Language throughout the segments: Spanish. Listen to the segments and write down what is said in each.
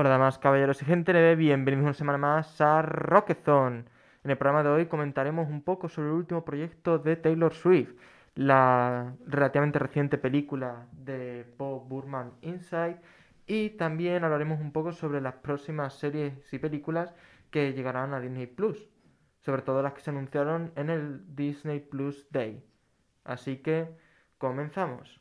Hola damas, caballeros y gente de bienvenidos una semana más a Rockethon. En el programa de hoy comentaremos un poco sobre el último proyecto de Taylor Swift, la relativamente reciente película de Bob Burman Inside y también hablaremos un poco sobre las próximas series y películas que llegarán a Disney Plus, sobre todo las que se anunciaron en el Disney Plus Day. Así que comenzamos.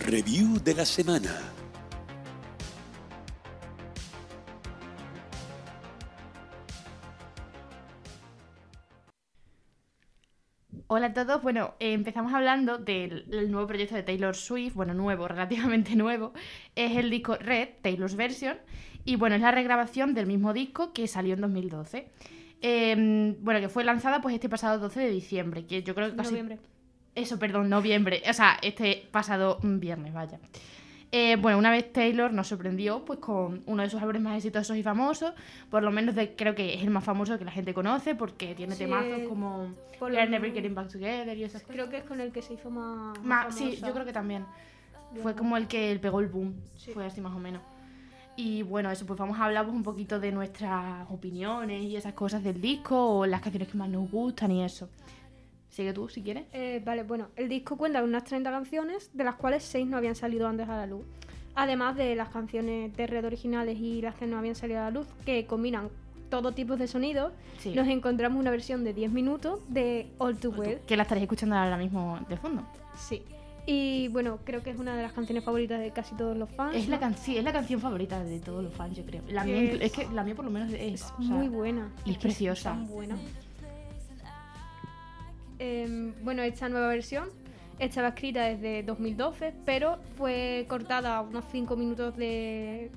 Review de la semana. Hola a todos. Bueno, eh, empezamos hablando del, del nuevo proyecto de Taylor Swift. Bueno, nuevo, relativamente nuevo. Es el disco Red, Taylor's Version. Y bueno, es la regrabación del mismo disco que salió en 2012. Eh, bueno, que fue lanzada pues este pasado 12 de diciembre. Que yo creo que casi... Noviembre. Eso, perdón, noviembre. O sea, este pasado viernes, vaya. Eh, bueno, una vez Taylor nos sorprendió pues con uno de sus álbumes más exitosos y famosos, por lo menos de, creo que es el más famoso que la gente conoce porque tiene Sí, temazos como por Never Getting Back Together y esas cosas. Creo que es con el que se hizo más. Sí, yo creo que también. Fue como el que pegó el boom, Sí. fue así más o menos. Y bueno, eso, pues vamos a hablar pues, un poquito de nuestras opiniones y esas cosas del disco o las canciones que más nos gustan y eso. Sigue tú si quieres. Eh, vale, bueno, el disco cuenta con unas 30 canciones, de las cuales 6 no habían salido antes a la luz. Además de las canciones de Red originales y las que no habían salido a la luz, que combinan todo tipo de sonidos, Sí. nos encontramos una versión de 10 minutos de All Too Well. Que la estaréis escuchando ahora mismo de fondo. Sí. Y bueno, creo que es una de las canciones favoritas de casi todos los fans. Es la, ¿no? canción es la canción favorita de todos los fans, yo creo. La mía, Es- inclu- es que la mía por lo menos es, Es o sea, muy buena. y es que preciosa. tan buena. Em, bueno, esta nueva versión estaba escrita desde 2012, pero fue cortada unos 5 minutos de,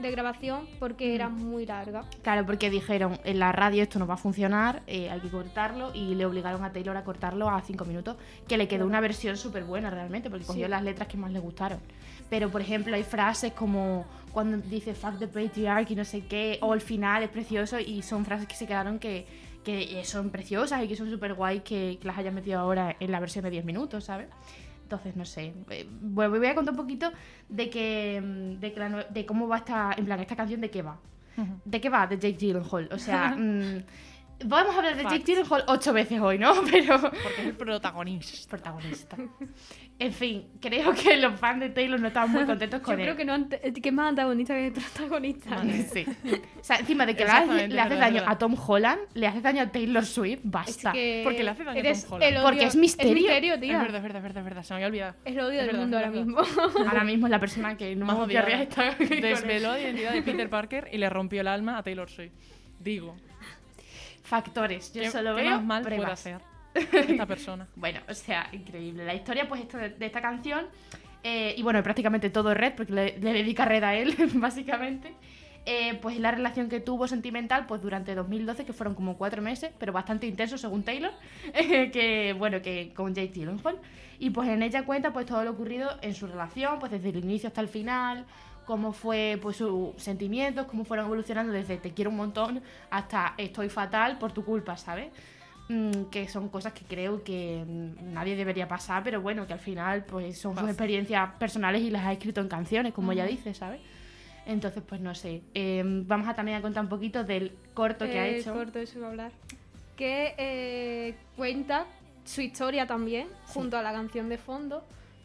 de grabación porque era muy larga. Claro, porque dijeron, en la radio esto no va a funcionar, eh, hay que cortarlo, y le obligaron a Taylor a cortarlo a 5 minutos, que le quedó una versión súper buena realmente, porque cogió Sí. las letras que más le gustaron. Pero, por ejemplo, hay frases como cuando dice fuck the patriarchy, no sé qué, o el final es precioso, y son frases que se quedaron que, que son preciosas y que son súper guay que, que las hayan metido ahora en la versión de 10 minutos, ¿sabes? Entonces, no sé. eh, Bueno, voy a contar un poquito de que, mm, de, que la de cómo va esta, en plan, esta canción de qué va. ¿De qué va? De Jake Gyllenhaal. O sea, mm, vamos a hablar de Jake. Gyllenhaal ocho veces hoy, ¿no? Pero Porque es el protagonista. protagonista. En fin, creo que los fans de Taylor no estaban muy contentos Yo con creo él. que, no ante- que es más antagonista que protagonista. Vale. Sí. O sea, encima de que le hace, daño verdad. a Tom Holland, le hace daño a Taylor Swift, Es basta. que Porque le hace daño a Tom Holland. el Porque es misterio. Es misterio, Es tía. verdad, es verdad, es verdad, es verdad. Se me había olvidado. Es el odio Es del verdad, mundo es ahora mismo. Ahora mismo es la persona que no Más querría estar. Desveló la identidad de Peter Parker y le rompió el alma a Taylor Swift. Digo, Factores, yo ¿qué, solo veo más mal puede hacer esta persona? Bueno, o sea, increíble. La historia pues esto de, de esta canción, eh, y bueno, prácticamente todo es Red, porque le, le dedica Red a él, básicamente. Eh, pues la relación que tuvo sentimental pues durante 2012, que fueron como cuatro meses, pero bastante intenso según Taylor, eh, que bueno, que con Jake Gyllenhaal. Y pues en ella cuenta pues todo lo ocurrido en su relación, pues desde el inicio hasta el final, cómo fue pues sus sentimientos, cómo fueron evolucionando desde te quiero un montón hasta estoy fatal por tu culpa, ¿sabes? Mm, que son cosas que creo que mm, nadie debería pasar, pero bueno, que al final pues son sus experiencias personales y las ha escrito en canciones, como ella dice, ¿sabes? Entonces, pues no sé. Eh, vamos a también a contar un poquito del corto que ha hecho. corto, eso iba a hablar. Que eh, cuenta su historia también, junto a la canción de fondo,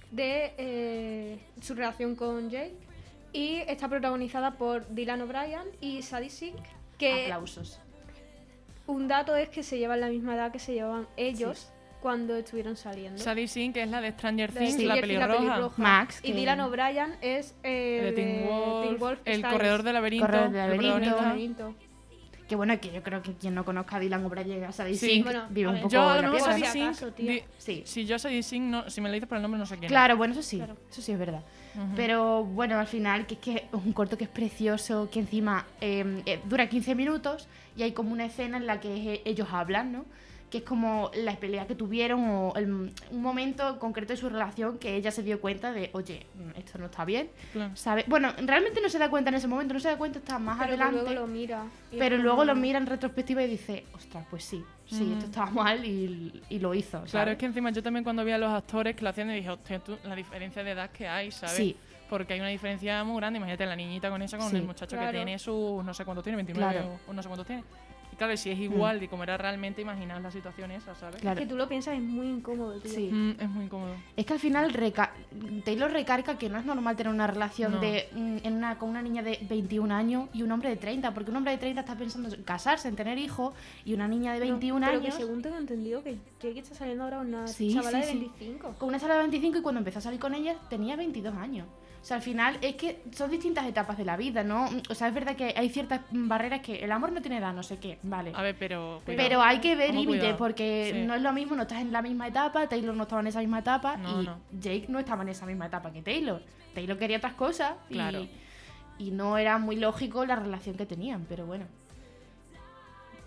de eh, su relación con Jake. Y está protagonizada por Dylan O'Brien y Sadie Sink. Que Aplausos. un dato es que se llevan la misma edad que se llevaban ellos cuando estuvieron saliendo. Sadie Sink, que es la de Stranger De Things, Stranger la Things, pelirroja. Max, Y que- Dylan O'Brien es eh, El de Teen de Wolf, Teen Wolf el Styles. corredor del laberinto. Corredor del el laberinto. protagonista. laberinto. Que bueno, que yo creo que quien no conozca a Dylan O'Brien a Sadie Sí, Sink bueno, vive un poco Yo a en lo la Sadie ¿no? si Sink. acaso, di- Sí. Si yo Sadie Sink, no, si me lo dices por el nombre, no sé quién. es. Claro, bueno, eso sí. Claro. Eso sí es verdad. Pero bueno, al final, que es que es un corto que es precioso, que encima eh, eh, dura 15 minutos y hay como una escena en la que eh, ellos hablan, ¿no? Que es como la pelea que tuvieron o el- un momento concreto de su relación que ella se dio cuenta de, oye, mm, esto no está bien, Claro. ¿sabes? Bueno, realmente no se da cuenta en ese momento, no se da cuenta hasta más Pero adelante. luego lo mira. Pero luego lo mira en retrospectiva y dice, ostras, pues sí. Sí, Mm. esto estaba mal y, y lo hizo. Claro, ¿sabes? es que encima yo también cuando vi a los actores que lo hacían, dije, hostia, tú, la diferencia de edad que hay, ¿sabes? Sí. Porque hay una diferencia muy grande. Imagínate la niñita con esa, con Sí. el muchacho Claro. que tiene sus, no sé cuántos tiene, 29 Claro. o, o no sé cuántos tiene. Y claro, si es igual de cómo era realmente, imaginaos la situación esa, ¿sabes? Claro. Que tú lo piensas es muy incómodo, tío. Sí. Mm, es muy incómodo. Es que al final reca- Taylor recarga que no es normal tener una relación No. de mm, en una, con una niña de 21 años y un hombre de 30, porque un hombre de 30 está pensando en casarse, en tener hijos, y una niña de No, 21 pero años que según tengo entendido que Jake está saliendo ahora con una Sí, chavala sí, de sí. 25. con una sala de 25 y cuando empezó a salir con ella tenía 22 años. O sea, al final es que son distintas etapas de la vida, ¿no? O sea, es verdad que hay ciertas barreras que el amor no tiene edad, no sé qué, vale. A ver, pero. Pero hay que ver límites porque Sí. no es lo mismo, no estás en la misma etapa, Taylor no estaba en esa misma etapa No, y no. Jake no estaba en esa misma etapa que Taylor. Taylor quería otras cosas y, Claro. y no era muy lógico la relación que tenían, pero bueno,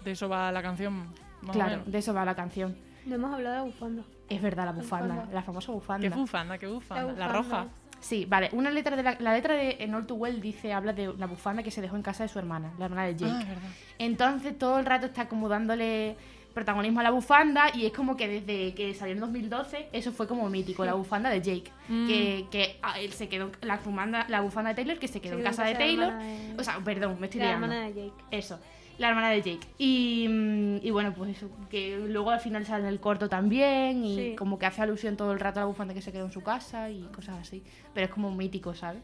De eso va la canción. Más o claro, menos. de eso va la canción. No hemos hablado de la bufanda. Es verdad, la bufanda, bufanda. la famosa Qué bufanda. bufanda, qué bufanda. La, bufanda. roja. Sí, vale, una letra de la, la letra de En All Too Well dice, habla de la bufanda que se dejó en casa de su hermana, la hermana de Jake. Ah, verdad. Entonces todo el rato está como dándole protagonismo a la bufanda y es como que desde que salió en 2012 eso fue como mítico, la bufanda de Jake. Mm. Que, que ah, él se quedó, la bufanda, la bufanda de Taylor que se quedó en casa de Taylor. de- O sea, perdón, me estoy la liando. hermana de Jake. Eso, la hermana de Jake. Y, mm, y bueno, pues eso, que luego al final sale en el corto también y Sí. como que hace alusión todo el rato a la bufanda que se quedó en su casa y cosas así. Pero es como mítico, ¿sabes?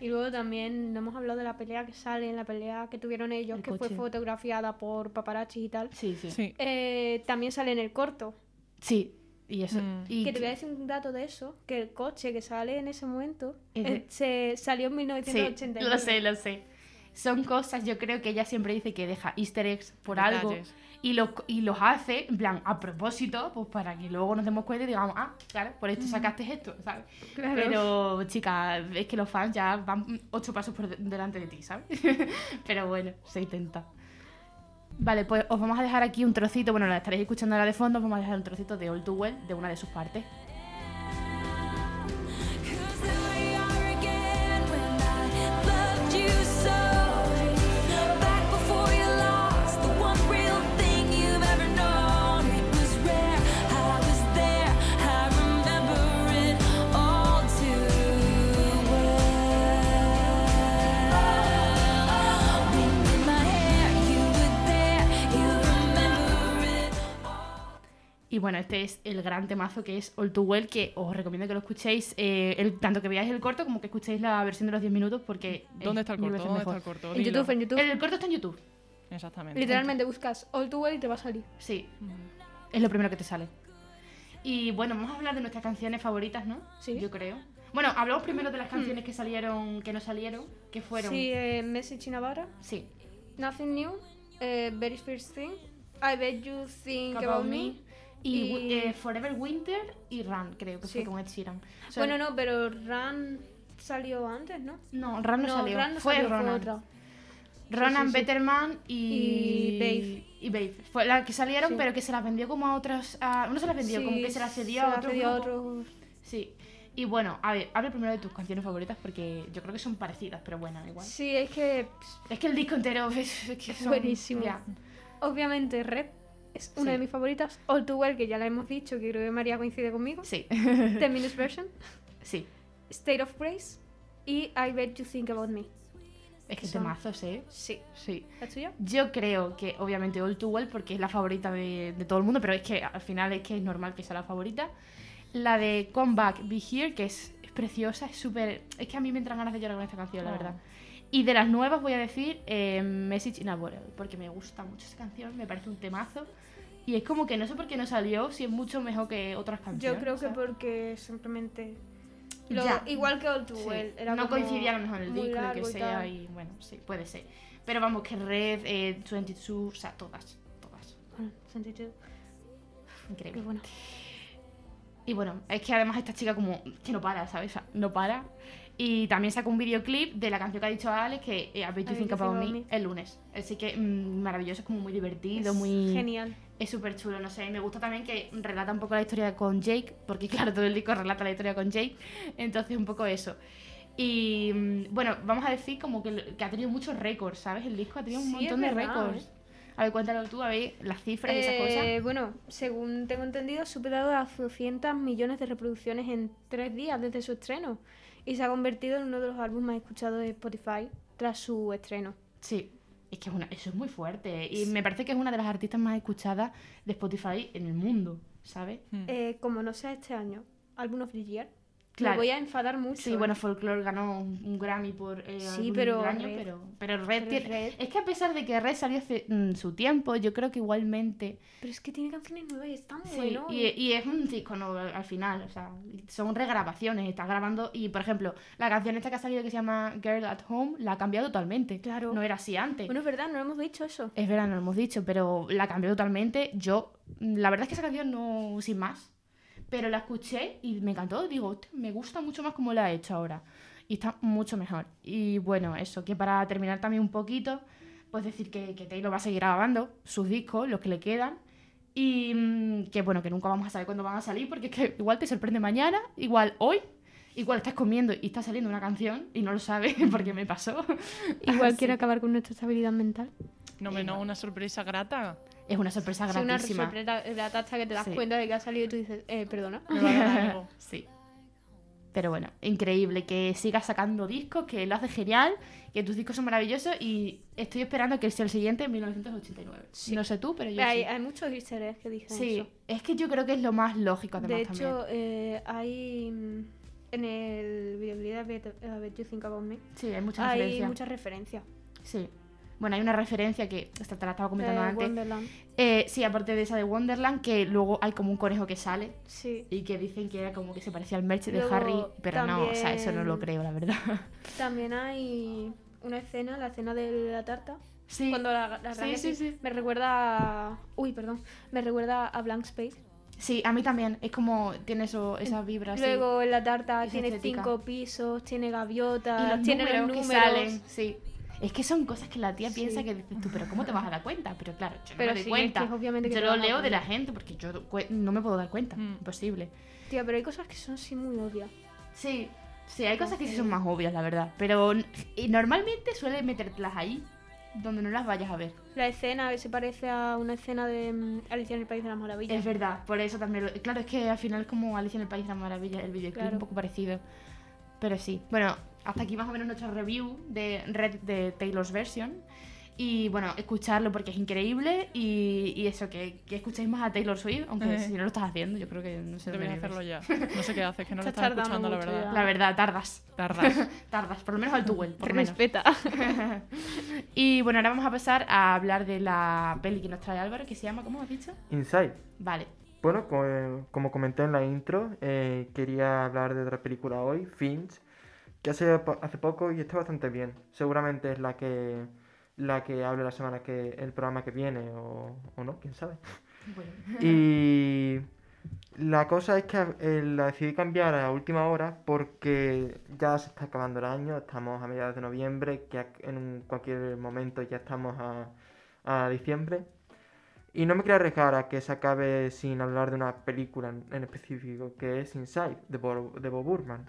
Y luego también no hemos hablado de la pelea que sale, en la pelea que tuvieron ellos, El que fue fotografiada por paparazzi y tal. Sí, sí. Sí. Eh, también sale en el corto. Sí, y eso. Mm. Y Que te voy a decir un dato de eso, que el coche que sale en ese momento Es de- eh, se salió en Sí, 1989. lo sé, lo sé. Son cosas, yo creo que ella siempre dice que deja easter eggs por algo y, lo, y los hace, en plan, a propósito, pues para que luego nos demos cuenta y digamos, ah, claro, por esto sacaste esto, ¿sabes? Claro. Pero, chica, es que los fans ya van ocho pasos por de- delante de ti, ¿sabes? Pero bueno, se intenta. Vale, pues os vamos a dejar aquí un trocito, bueno, la estaréis escuchando ahora de fondo, os vamos a dejar un trocito de All Too Well, de una de sus partes. Y bueno, este es el gran temazo que es All Too Well, que os recomiendo que lo escuchéis, eh, el- tanto que veáis el corto como que escuchéis la versión de los 10 minutos, porque. ¿Dónde es está el corto? ¿Dónde está el corto? En Dilo. YouTube, en YouTube. El, el corto está en YouTube. Exactamente. Literalmente buscas All Too Well y te va a salir. Sí, es lo primero que te sale. Y bueno, vamos a hablar de nuestras canciones favoritas, ¿no? Sí. Yo creo. Bueno, hablamos primero de las canciones que salieron, que no salieron, que fueron. Sí, eh, Message in a Bottle, Sí. Nothing New, eh, Very First Thing, I Bet You Think About About, Me. Y, Y- eh, Forever Winter y Run, creo que fue Sí. con Ed Sheeran. O sea, Bueno, no, pero Run salió antes, ¿no? No, Run no, salió. Run no fue salió, Ronan. otra. Ronan, sí, sí. Betterman y... Y Babe. Y Babe. Fue la que salieron, pero que se las vendió como a otros... a- no se las vendió, como que se las cedió se a otro cedió a otros. Sí. Y bueno, a ver, habla primero de tus canciones favoritas porque yo creo que son parecidas, pero bueno, igual. Sí, es que Es que el disco entero es, es que Es son- buenísimo. ya. obviamente Red es una Sí. de mis favoritas. All Too Well, que ya la hemos dicho, que creo que María coincide conmigo. Sí. 10 Minutes Version, sí. State of Grace y I Bet You Think About Me. Es que Son- temazos, ¿eh? Sí. Sí. ¿La tuya? Yo creo que obviamente All Too Well porque es la favorita de, de todo el mundo, pero es que al final es que es normal que sea la favorita. La de Come Back, Be Here, que es, es preciosa, es súper... Es que a mí me entran ganas de llorar con esta canción, la Oh. verdad. Y de las nuevas voy a decir eh, Message in a Bottle, porque me gusta mucho esa canción, me parece un temazo. Y es como que no sé por qué no salió, si es mucho mejor que otras canciones. Yo creo que ¿sabes? porque simplemente. lo- igual que All Too Sí. Well. Era no coincidía a lo mejor en el disco, lo que y sea, tal. y bueno, sí, puede ser. Pero vamos, que Red, eh, 22, o sea, todas, todas. Bueno, 22. Increíble. Qué bueno. Y bueno, es que además esta chica como que no para, ¿sabes? O sea, no para. Y también sacó un videoclip de la canción que ha dicho Alex, que eh, Think Me, About Me. el lunes. Así que mm, maravilloso, es como muy divertido, Es muy... Genial. Es súper chulo, no sé. Y me gusta también que relata un poco la historia con Jake, porque claro, todo el disco relata la historia con Jake. Entonces, un poco eso. Y mm, bueno, vamos a decir como que, que ha tenido muchos récords, ¿sabes? El disco ha tenido un Sí, montón de récords. A ver, cuéntalo tú, a ver las cifras y esas cosas. Eh, bueno, según tengo entendido, ha superado las 200 millones de reproducciones en tres días desde su estreno y se ha convertido en uno de los álbumes más escuchados de Spotify tras su estreno. Sí, es que es una, eso es muy fuerte. Y me parece que es una de las artistas más escuchadas de Spotify en el mundo, ¿sabes? Mm. Eh, como no sea este año, Album of the Year, Claro. me voy a enfadar mucho. Sí, ¿eh? bueno, Folklore ganó un, un Grammy por eh, Sí, pero año, Red- pero, pero Red, pero tiene- Red- Es que a pesar de que Red salió hace mm, su tiempo, yo creo que igualmente... Pero es que tiene canciones nuevas y es tan Sí, bueno. y, y es un disco nuevo al al final, o sea, son regrabaciones, está grabando y, por ejemplo, la canción esta que ha salido que se llama Girl at Home la ha cambiado totalmente. Claro. No era así antes. Bueno, es verdad, no hemos dicho eso. Es verdad, no lo hemos dicho, pero la cambió totalmente. Yo, mm, la verdad es que esa canción no, sin más, pero la escuché y me encantó. Digo, "Hostia, me gusta mucho más como la ha hecho ahora. Y está mucho mejor. Y bueno, eso, que para terminar también un poquito, pues decir que, que Taylor va a seguir grabando sus discos, los que le quedan. Y mm, que bueno, que nunca vamos a saber cuándo van a salir, porque es que igual te sorprende mañana, igual hoy, igual estás comiendo y está saliendo una canción y no lo sabes porque me pasó. Igual Así quiere acabar con nuestra estabilidad mental. No, me no, una sorpresa grata. Es una sorpresa Es una gratísima. sorpresa grata hasta que te das Sí. cuenta de que ha salido y tú dices, eh, perdona. Sí. Pero bueno, increíble que sigas sacando discos, que lo haces genial, que tus discos son maravillosos y estoy esperando que sea el siguiente en 1989. No sé tú, pero yo hay, sí. hay muchos easter eggs que dicen Sí, eso. es que yo creo que es lo más lógico además De también. hecho, eh, hay en el videoclip de Bet, Bet You Think About Me Sí, hay muchas hay referencias. muchas referencias. Sí. Bueno, hay una referencia que esta te la estaba comentando Eh, antes. Wonderland. Eh, sí, aparte de esa de Wonderland, que luego hay como un conejo que sale Sí. y que dicen que era como que se parecía al merch de Harry, pero no, o sea, eso no lo también- creo, la verdad. También hay una escena, la escena de la tarta. Sí. Cuando la, la Sí, sí, sí. Me recuerda a... Uy, perdón. Me recuerda a Blank Space. Sí, a mí también. Es como tiene eso, esa vibra así. Luego en la tarta tiene estética. cinco pisos, tiene y gaviotas, los tiene números, los que números. salen. Sí. Es que son cosas que la tía Sí. piensa que dices tú, pero ¿cómo te vas a dar cuenta? Pero claro, yo no Pero me doy sí, es cuenta. que obviamente yo lo leo de la gente porque yo no me puedo dar cuenta. Mm. Imposible. Tía, pero hay cosas que son así muy obvias. Sí, sí, hay cosas que sí son más obvias, la verdad. Pero y normalmente suele metértelas ahí, donde no las vayas a ver. La escena que se parece a una escena de mm, Alicia en el País de las Maravillas. Es verdad, por eso también. lo- Claro, es que al final es como Alicia en el País de las Maravillas, el videoclip Claro. un poco parecido. Pero sí. Bueno, hasta aquí más o menos nuestra review de Red de Taylor's Version. Y bueno, escucharlo porque es increíble. Y, y eso, que, que escuchéis más a Taylor Swift, aunque Eh. si no lo estás haciendo, yo creo que no sé Deberías hacerlo ya. No sé qué haces, que no lo Estás escuchando, la verdad. ya. La verdad, tardas. Tardas. Tardas, por lo menos al Tuwell, por menos. Respeta. y bueno, ahora vamos a pasar a hablar de la peli que nos trae Álvaro, que se llama, ¿cómo has dicho? Inside. Vale. Bueno, co- como comenté en la intro, eh, quería hablar de otra película hoy, Finch, que hace, hace poco y está bastante bien. Seguramente es la que la que hable la semana que el programa que viene o, o no, quién sabe. Bueno. Y la cosa es que eh, la decidí cambiar a última hora porque ya se está acabando el año, estamos a mediados de noviembre, que en un- cualquier momento ya estamos a, a diciembre. Y no me quiero arriesgar a que se acabe sin hablar de una película en, en específico, que es Inside, de Bob, de Bob Burman.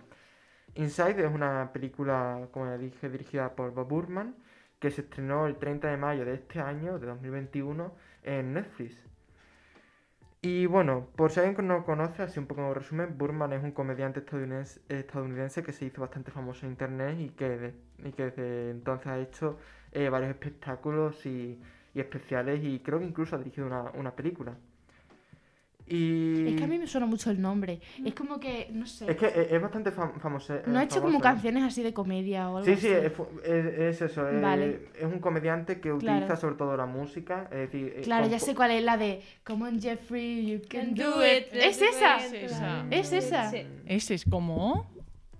Inside es una película, como ya dije, dirigida por Bob Burman, que se estrenó el 30 de mayo de este año, de 2021, en Netflix. Y bueno, por si alguien no conoce, así un poco en resumen, Burman es un comediante estadounidense, que se hizo bastante famoso en internet y que, desde entonces ha hecho eh, varios espectáculos y, especiales y creo que incluso ha dirigido una película. Y... Es que a mí me suena mucho el nombre. Es como que, no sé. Es que es, es bastante fam- famoso. eh, ¿No ha hecho como canciones así de comedia o algo Sí, así? sí, es, fu- es- es eso. es- Vale. Es un comediante que Claro. utiliza sobre todo la música. Es decir, eh, Claro, ya sé cuál es la de Come on Jeffrey, you can Can do do it. it, ¿Es esa? Es esa. ¿Es esa? Sí. Ese es como.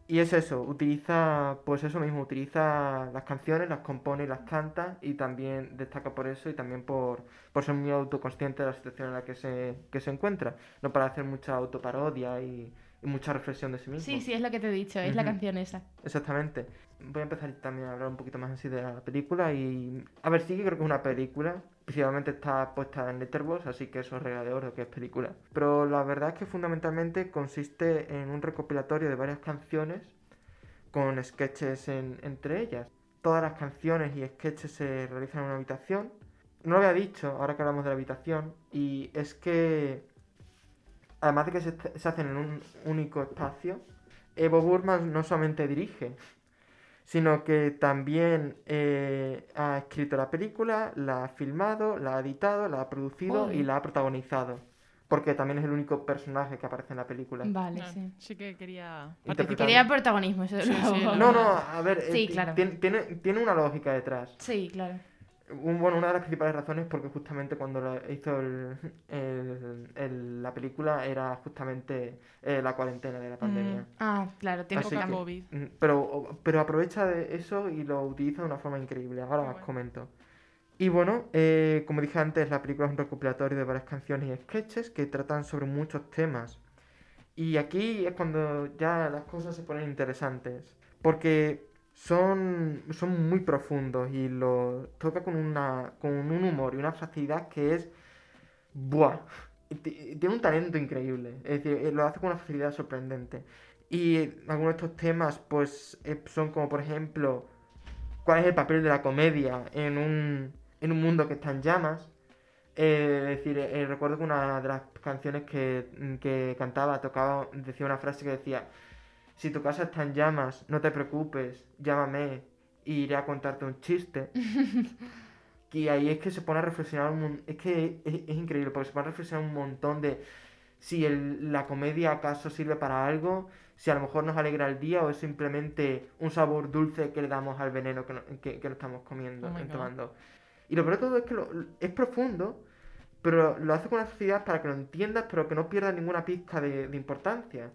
Y es eso, utiliza, pues eso mismo, utiliza las canciones, las compone y las canta y también destaca por eso y también por, por ser muy autoconsciente de la situación en la que se, que se encuentra, no para hacer mucha autoparodia y, y mucha reflexión de sí mismo. Sí, sí, es lo que te he dicho, es la canción esa. Exactamente. Voy a empezar también a hablar un poquito más así de la película y... A ver, sí que creo que es una película. Principalmente está puesta en Letterboxd, así que eso es regla de oro que es película. Pero la verdad es que fundamentalmente consiste en un recopilatorio de varias canciones con sketches en- entre ellas. Todas las canciones y sketches se realizan en una habitación. no lo había dicho, ahora que hablamos de la habitación, y es que, además de que se, se hacen en un único espacio, Bob Burman no solamente dirige, sino que también eh, ha escrito la película, la ha filmado, la ha editado, la ha producido y la ha protagonizado. Porque también es el único personaje que aparece en la película. Vale, Ah, sí. sí que quería. Quería protagonismo, eso Sí, sí, No, no, a ver, eh, Sí, claro. tiene, tiene, tiene una lógica detrás. Sí, claro. Un- bueno, una de las principales razones es porque justamente cuando hizo el- el- el- la película era justamente eh, la cuarentena de la pandemia. Ah, claro, tiene que COVID. Mm, Pero, pero aprovecha de eso y lo utiliza de una forma increíble. Ahora os comento. Y bueno, eh, como dije antes, la película es un recopilatorio de varias canciones y sketches que tratan sobre muchos temas. Y aquí es cuando ya las cosas se ponen interesantes. Porque son, son muy profundos y lo toca con, una, con un humor y una facilidad que es... ¡Buah! Tiene un talento increíble. Es decir, eh, lo hace con una facilidad sorprendente. Y algunos de estos temas, pues, eh, son como, por ejemplo, cuál es el papel de la comedia en un, en un mundo que está en llamas. Eh, es decir, recuerdo que una de las canciones que, que cantaba, tocaba, decía una frase que decía, si tu casa está en llamas, no te preocupes, llámame y iré a contarte un chiste. y ahí es que se pone a reflexionar un es que es, es increíble, porque se pone a reflexionar un montón de si el- la comedia acaso sirve para algo, si a lo mejor nos alegra el día o es simplemente un sabor dulce que le damos al veneno que, no- que, que lo estamos comiendo, Oh tomando. Y lo peor de todo es que lo- es profundo, pero lo hace con una facilidad para que lo entiendas, pero que no pierda ninguna pizca de, de importancia.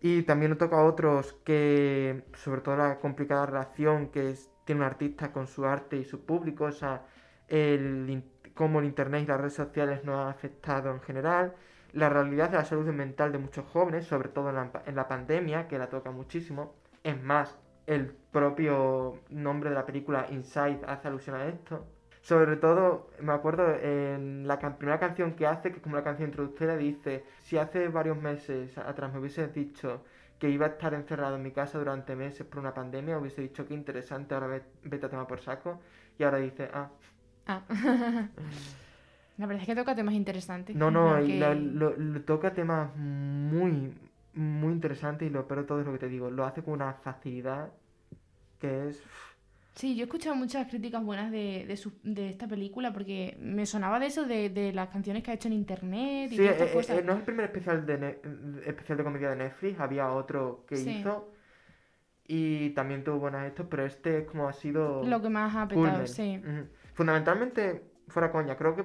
Y también nos toca a otros que, sobre todo la complicada relación que es- tiene un artista con su arte y su público, o sea, el, cómo el internet y las redes sociales nos han afectado en general, la realidad de la salud mental de muchos jóvenes, sobre todo en la, en la pandemia, que la toca muchísimo. Es más, el propio nombre de la película Inside hace alusión a esto. Sobre todo, me acuerdo en la can- primera canción que hace, que es como la canción introductoria, dice, si hace varios meses atrás me hubieses dicho que iba a estar encerrado en mi casa durante meses por una pandemia, hubiese dicho que interesante, ahora ve- vete a tomar por saco. Y ahora dice, ah, Ah. La verdad es que toca temas interesantes. no, no, y que- la- lo, lo toca temas muy, muy interesantes y lo peor de todo es lo que te digo, lo hace con una facilidad que es... Sí, yo he escuchado muchas críticas buenas de, de, su- de esta película porque me sonaba de eso, de, de las canciones que ha hecho en internet y Sí, todas eh, eh, cosas. eh, no es el primer especial de, Ne- especial de comedia de Netflix, había otro que Sí. hizo y también tuvo buenas estos, pero este es como ha sido... Lo que más ha petado, culmen. sí. Fundamentalmente, fuera coña, creo que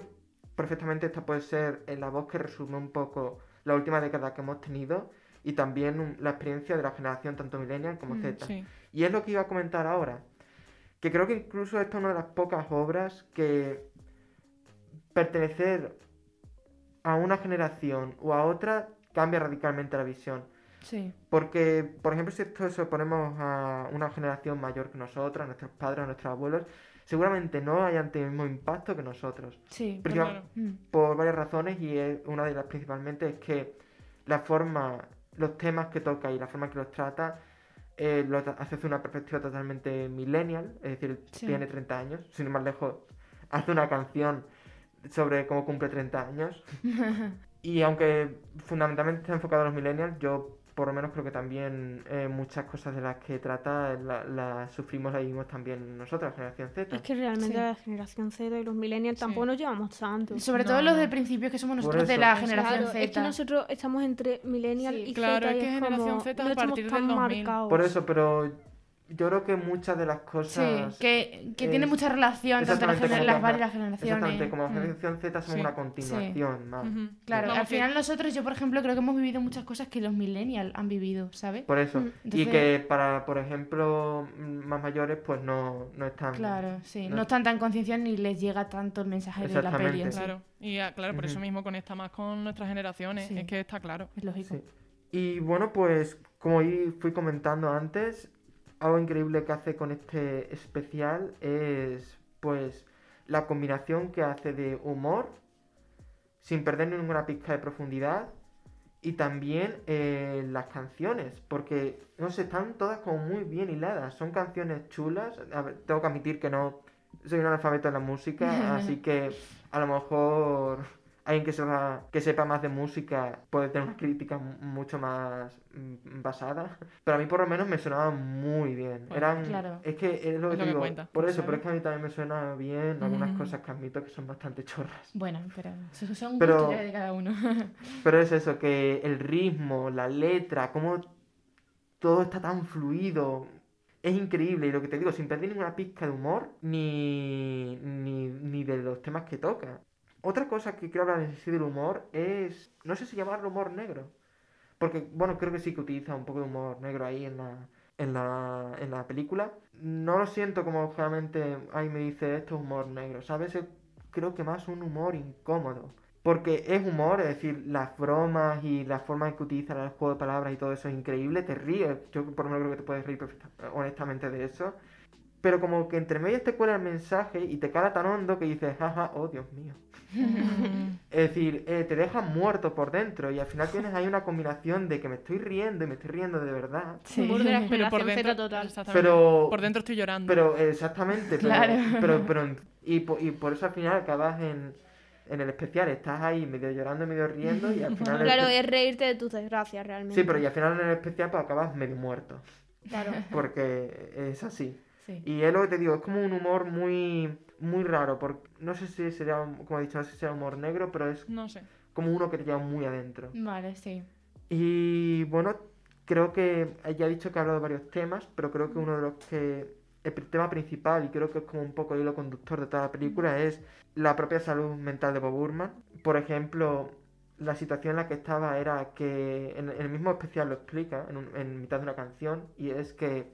perfectamente esta puede ser la voz que resume un poco la última década que hemos tenido y también un- la experiencia de la generación tanto millennial como Mm, Z. Sí. Y es lo que iba a comentar ahora. Que creo que incluso esta es una de las pocas obras que pertenecer a una generación o a otra cambia radicalmente la visión. Sí. Porque, por ejemplo, si esto se ponemos a una generación mayor que nosotros, a nuestros padres, a nuestros abuelos, seguramente no hayan tenido el mismo impacto que nosotros. Sí. Claro. Mm, Por varias razones y una de las principalmente es que la forma, los temas que toca y la forma que los trata eh, lo hace una perspectiva totalmente millennial, es decir, Sí. tiene 30 años, sin ir más lejos, hace una canción sobre cómo cumple 30 años. y aunque fundamentalmente está enfocado a los millennials, yo por lo menos creo que también eh, muchas cosas de las que trata las la sufrimos, las vivimos también nosotros, la generación Z. Es que realmente Sí. la generación Z y los millennials Sí. tampoco nos llevamos tanto. Sobre No, todo los no. de principios que somos nosotros de la Claro, generación Claro, Z. es que nosotros estamos entre millennial Sí. y Claro, Z es y que es generación como, Z no a estamos partir del tan 2000. marcados. Por eso, pero yo creo que muchas de las Sí, cosas... que, que es- tiene mucha relación tanto las, gener- varias generaciones. Exactamente, como la Mm. generación Z somos Sí. una continuación más. Claro, al que- final nosotros, yo por ejemplo, creo que hemos vivido muchas cosas que los millennials han vivido, ¿sabes? Por eso. Mm. Y que para, por ejemplo, mm, más mayores, pues no, no están... Claro, sí. no- No están tan concienciados ni les llega tanto el mensaje de la peli sí. Claro. Y ah, claro, por eso mismo conecta más con nuestras generaciones. Sí. Es que está claro. Es lógico. Sí. Y bueno, pues como fui comentando antes, algo increíble que hace con este especial es pues la combinación que hace de humor, sin perder ninguna pizca de profundidad, y también eh, las canciones, porque no sé, están todas como muy bien hiladas, son canciones chulas, a ver, tengo que admitir que no soy un analfabeto en la música, así que a lo mejor alguien que sepa, que sepa más de música puede tener una crítica mu- mucho más mm, basada. Pero a mí por lo menos me sonaba muy bien. Bueno, Eran, claro. Es que es lo que Es lo te que digo. cuenta, por ¿no eso, pero es que a mí también me suena bien algunas Mm. cosas que admito que son bastante chorras. Bueno, pero son Pero- de cada uno. Pero es eso, que el ritmo, la letra, cómo todo está tan fluido. Es increíble. Y lo que te digo, sin perder ninguna pizca de humor, ni, ni, ni de los temas que toca. Otra cosa que quiero hablar en sí del humor es. No sé si llamarlo humor negro. Porque, bueno, creo que sí que utiliza un poco de humor negro ahí en la, en la, en la película. No lo siento como realmente ahí me dice esto es humor negro, ¿sabes? Es- creo que más un humor incómodo. Porque es humor, es decir, las bromas y la forma en que utiliza el juego de palabras y todo eso es increíble, te ríes. Yo por lo menos creo que te puedes reír honestamente de eso. Pero como que entre medias te cuela el mensaje y te cala tan hondo que dices, jaja, oh Dios mío. Es decir, eh, te deja muerto por dentro y al final tienes ahí una combinación de que me estoy riendo y me estoy riendo de verdad. La Pero por dentro, total. exactamente. Pero, por dentro estoy llorando. pero exactamente, pero, Claro. pero, pero, y, po- y por eso al final acabas en, en el especial, estás ahí medio llorando, medio riendo y al final... Claro, es reírte de tus desgracias realmente. Sí, pero y al final en el especial pues acabas medio muerto, Claro. porque es así. Sí. Y es lo que te digo, es como un humor muy muy raro, porque no sé si sería, como he dicho, no sé si sería humor negro, pero es No sé. como uno que te lleva muy adentro. Vale, sí. Y bueno, creo que ya he dicho que he hablado de varios temas, pero creo que uno de los que el tema principal y creo que es como un poco el hilo conductor de toda la película es la propia salud mental de Bob Burman. Por ejemplo, la situación en la que estaba era que en, en el mismo especial lo explica en, un- en mitad de una canción y es que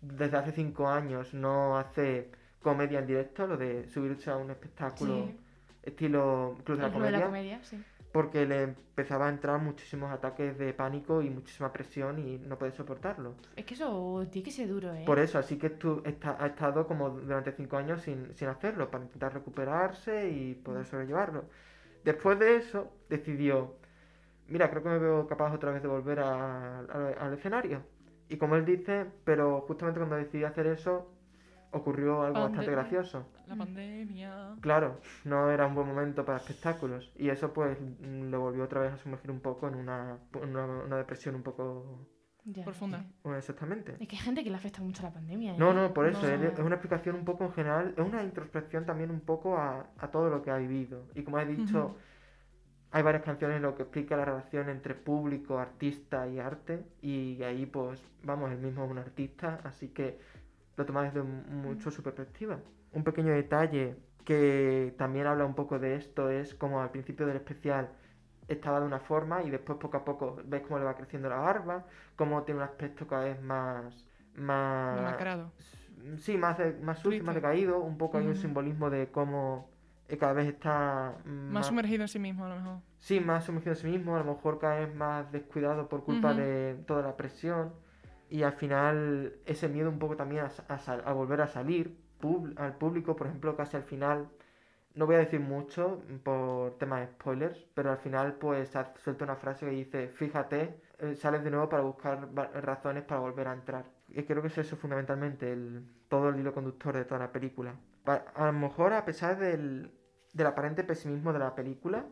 desde hace cinco años no hace comedia en directo, lo de subirse a un espectáculo Sí. estilo Club de la club de la Comedia comedia, sí. porque le empezaba a entrar muchísimos ataques de pánico y muchísima presión y no puede soportarlo. Es que eso tiene que ser duro, ¿eh? Por eso, así que tú está, ha estado como durante cinco años sin, sin hacerlo, para intentar recuperarse y poder sobrellevarlo. Después de eso, decidió, mira, creo que me veo capaz otra vez de volver a- a- al escenario. Y como él dice, pero justamente cuando decidí hacer eso, ocurrió algo bastante gracioso. La pandemia. Claro, no era un buen momento para espectáculos y eso pues mm, lo volvió otra vez a sumergir un poco en una, una, una depresión un poco... Ya, Profunda. bueno, exactamente. Es que hay gente que le afecta mucho la pandemia, ¿eh? No, no, por eso, No. es, es una explicación un poco en general, es una introspección también un poco a, a todo lo que ha vivido. Y como he dicho, hay varias canciones en lo que explica la relación entre público, artista y arte y ahí pues, vamos, él mismo es un artista, así que lo toma desde mucho su perspectiva. Un pequeño detalle que también habla un poco de esto es como al principio del especial estaba de una forma y después poco a poco ves cómo le va creciendo la barba, cómo tiene un aspecto cada vez más... más Demacrado. Sí, más, de- más sucio, más decaído. Un poco hay un simbolismo de cómo eh, cada vez está mm, Más sumergido en sí mismo, a lo mejor. Sí, más sumergido en sí mismo, a lo mejor cada vez más descuidado por culpa Ujú. de toda la presión. Y al final ese miedo un poco también a, a a volver a salir pub- al público, por ejemplo, casi al final. No voy a decir mucho por tema de spoilers, pero al final pues ha suelto una frase que dice, fíjate, eh, sales de nuevo para buscar razones para volver a entrar. Y creo que es eso fundamentalmente, el, todo el hilo conductor de toda la película. A lo mejor a pesar del, del aparente pesimismo de la película,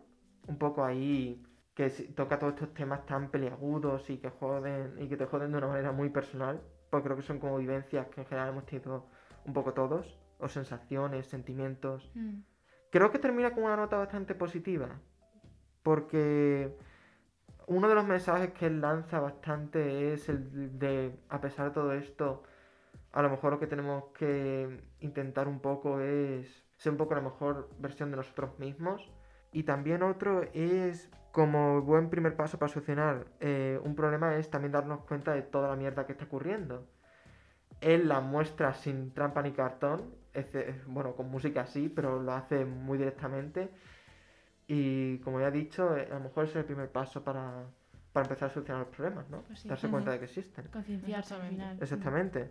un poco ahí que toca todos estos temas tan peliagudos y que joden y que te joden de una manera muy personal, pues creo que son como vivencias que en general hemos tenido un poco todos, o sensaciones, sentimientos. Mm. Creo que termina con una nota bastante positiva, porque uno de los mensajes que él lanza bastante es el de, a pesar de todo esto, a lo mejor lo que tenemos que intentar un poco es ser un poco la mejor versión de nosotros mismos. Y también otro es, como buen primer paso para solucionar eh, un problema, es también darnos cuenta de toda la mierda que está ocurriendo. Él la muestra sin trampa ni cartón, es bueno, con música sí, pero lo hace muy directamente. Y como ya he dicho, eh, a lo mejor es el primer paso para, para empezar a solucionar los problemas, ¿no? Pues sí. Darse cuenta de que existen. Concienciarse al Exactamente. final. Exactamente.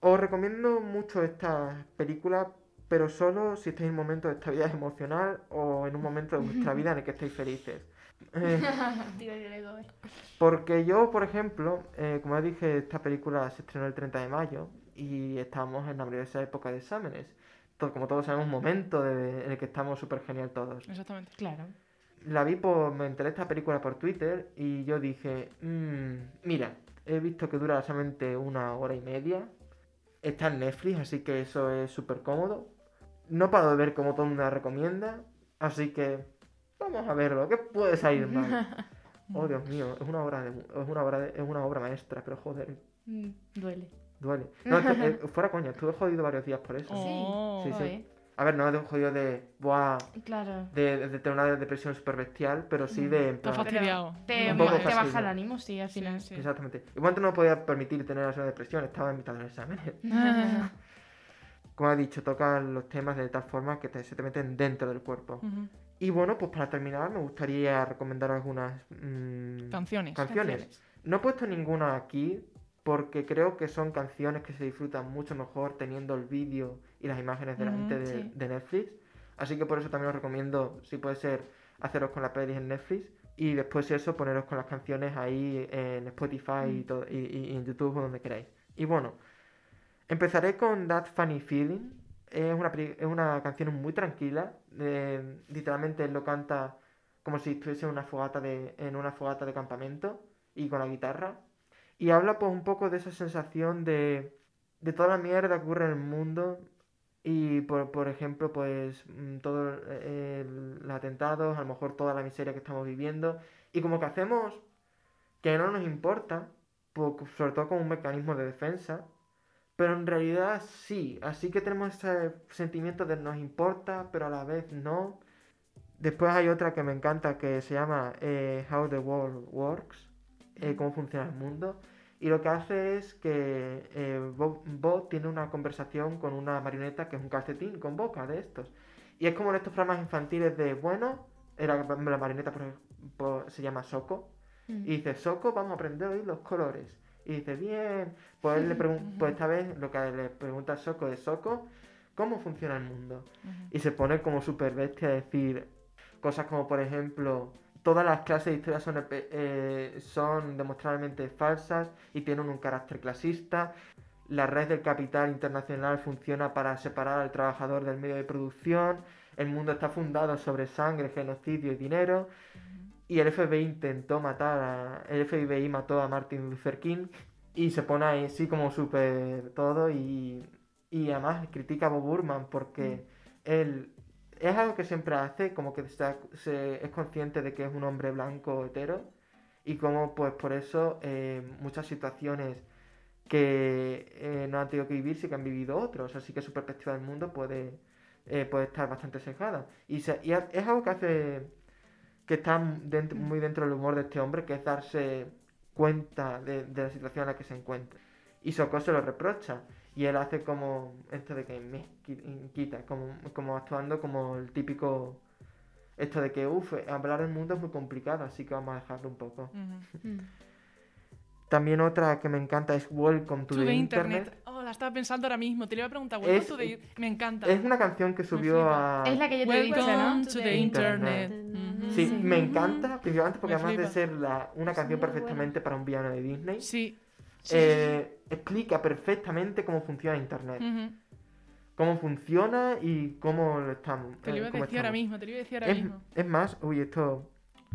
Os recomiendo mucho esta película, pero solo si estáis en un momento de estabilidad emocional o en un momento de vuestra vida en el que estáis felices. Eh, porque yo, por ejemplo, eh, como dije, esta película se estrenó el 30 de mayo y estábamos en la esa época de exámenes. como todos sabemos, un momento de- en el que estamos súper genial todos. Exactamente. Claro. La vi por, me enteré esta película por Twitter y yo dije, "Mm, mira, he visto que dura solamente una hora y media, está en Netflix, así que eso es súper cómodo. No paro de ver como todo el mundo la recomienda, así que vamos a verlo, ¿qué puede salir mal? Oh, Dios mío, es una obra, de, es una obra, de- es una obra maestra, pero joder, Mm, duele. duele. No, eh, fuera coña, estuve jodido varios días por eso. Oh. Sí, sí. Joder. A ver, no de jodido de, buah, Claro. de, de- de tener una depresión súper bestial, pero sí de... en plan- fastidiado. Te, Un te baja el ánimo, sí, al Sí, final. sí. Exactamente. Igual no me podía permitir tener una depresión, estaba en mitad del examen. Como he dicho, toca los temas de tal forma que te- se te meten dentro del cuerpo. Ujú. Y bueno, pues para terminar me gustaría recomendar algunas mm, Canciones. canciones. No he puesto ninguna aquí porque creo que son canciones que se disfrutan mucho mejor teniendo el vídeo y las imágenes delante Ujú, de, sí. de Netflix. Así que por eso también os recomiendo, si puede ser, haceros con la peli en Netflix y después eso, poneros con las canciones ahí en Spotify y, todo, y, en YouTube o donde queráis. Y bueno, empezaré con That Funny Feeling. Es una, es una canción muy tranquila. Eh, literalmente él lo canta como si estuviese en una fogata de, en una fogata de campamento y con la guitarra. Y habla pues un poco de esa sensación de, de toda la mierda que ocurre en el mundo. Y por, por ejemplo, pues mm, todos los atentados, a lo mejor toda la miseria que estamos viviendo. Y como que hacemos que no nos importa, po- sobre todo como un mecanismo de defensa. Pero en realidad sí, así que tenemos ese sentimiento de nos importa, pero a la vez no. Después hay otra que me encanta que se llama eh, How the World Works, eh, cómo funciona el mundo. Y lo que hace es que eh, Bo, Bo tiene una conversación con una marioneta que es un calcetín con boca de estos. Y es como en estos programas infantiles de, bueno, era, la marioneta por- por- se llama Soko. Mm. Y dice, Soko, vamos a aprender hoy los colores. Y dice, bien. Pues, él le pues esta vez lo que le pregunta a Soko es, Soko, ¿cómo funciona el mundo? Y se pone como súper bestia a decir cosas como, por ejemplo, todas las clases de historia son, eh, son demostrablemente falsas y tienen un carácter clasista. La red del capital internacional funciona para separar al trabajador del medio de producción. El mundo está fundado sobre sangre, genocidio y dinero. Y el FBI intentó matar a. El FBI mató a Martin Luther King. Y se pone ahí así como súper todo. Y, y además critica a Bob Burman porque él. Es algo que siempre hace, como que está- se, es consciente de que es un hombre blanco hetero. Y como pues por eso eh, muchas situaciones que eh, no han tenido que vivir sí que han vivido otros. Así que su perspectiva del mundo puede, eh, puede estar bastante sesgada. Y, se- y es algo que hace que está dentro- muy dentro del humor de este hombre, que es darse cuenta de, de la situación en la que se encuentra. Y Soko se lo reprocha. Y él hace como esto de que me qui- quita, como, como actuando como el típico... Esto de que, uff, hablar del mundo es muy complicado, así que vamos a dejarlo un poco. Mm. También otra que me encanta es Welcome to, To the, the Internet. internet. Oh, la estaba pensando ahora mismo. Te lo iba a preguntar. Welcome Es- to the- Me encanta. Es una canción que subió a... Es la que yo te he dicho, Welcome ¿no? to the Internet. internet. Sí, Sí. me encanta, principalmente porque Me además de ser la- una canción perfectamente para un villano de Disney, Sí. Sí. eh, explica perfectamente cómo funciona Internet. Cómo funciona y cómo lo estamos. Te lo eh, iba a decir ahora mismo. Te lo iba a decir ahora Es, mismo. es más, uy, esto...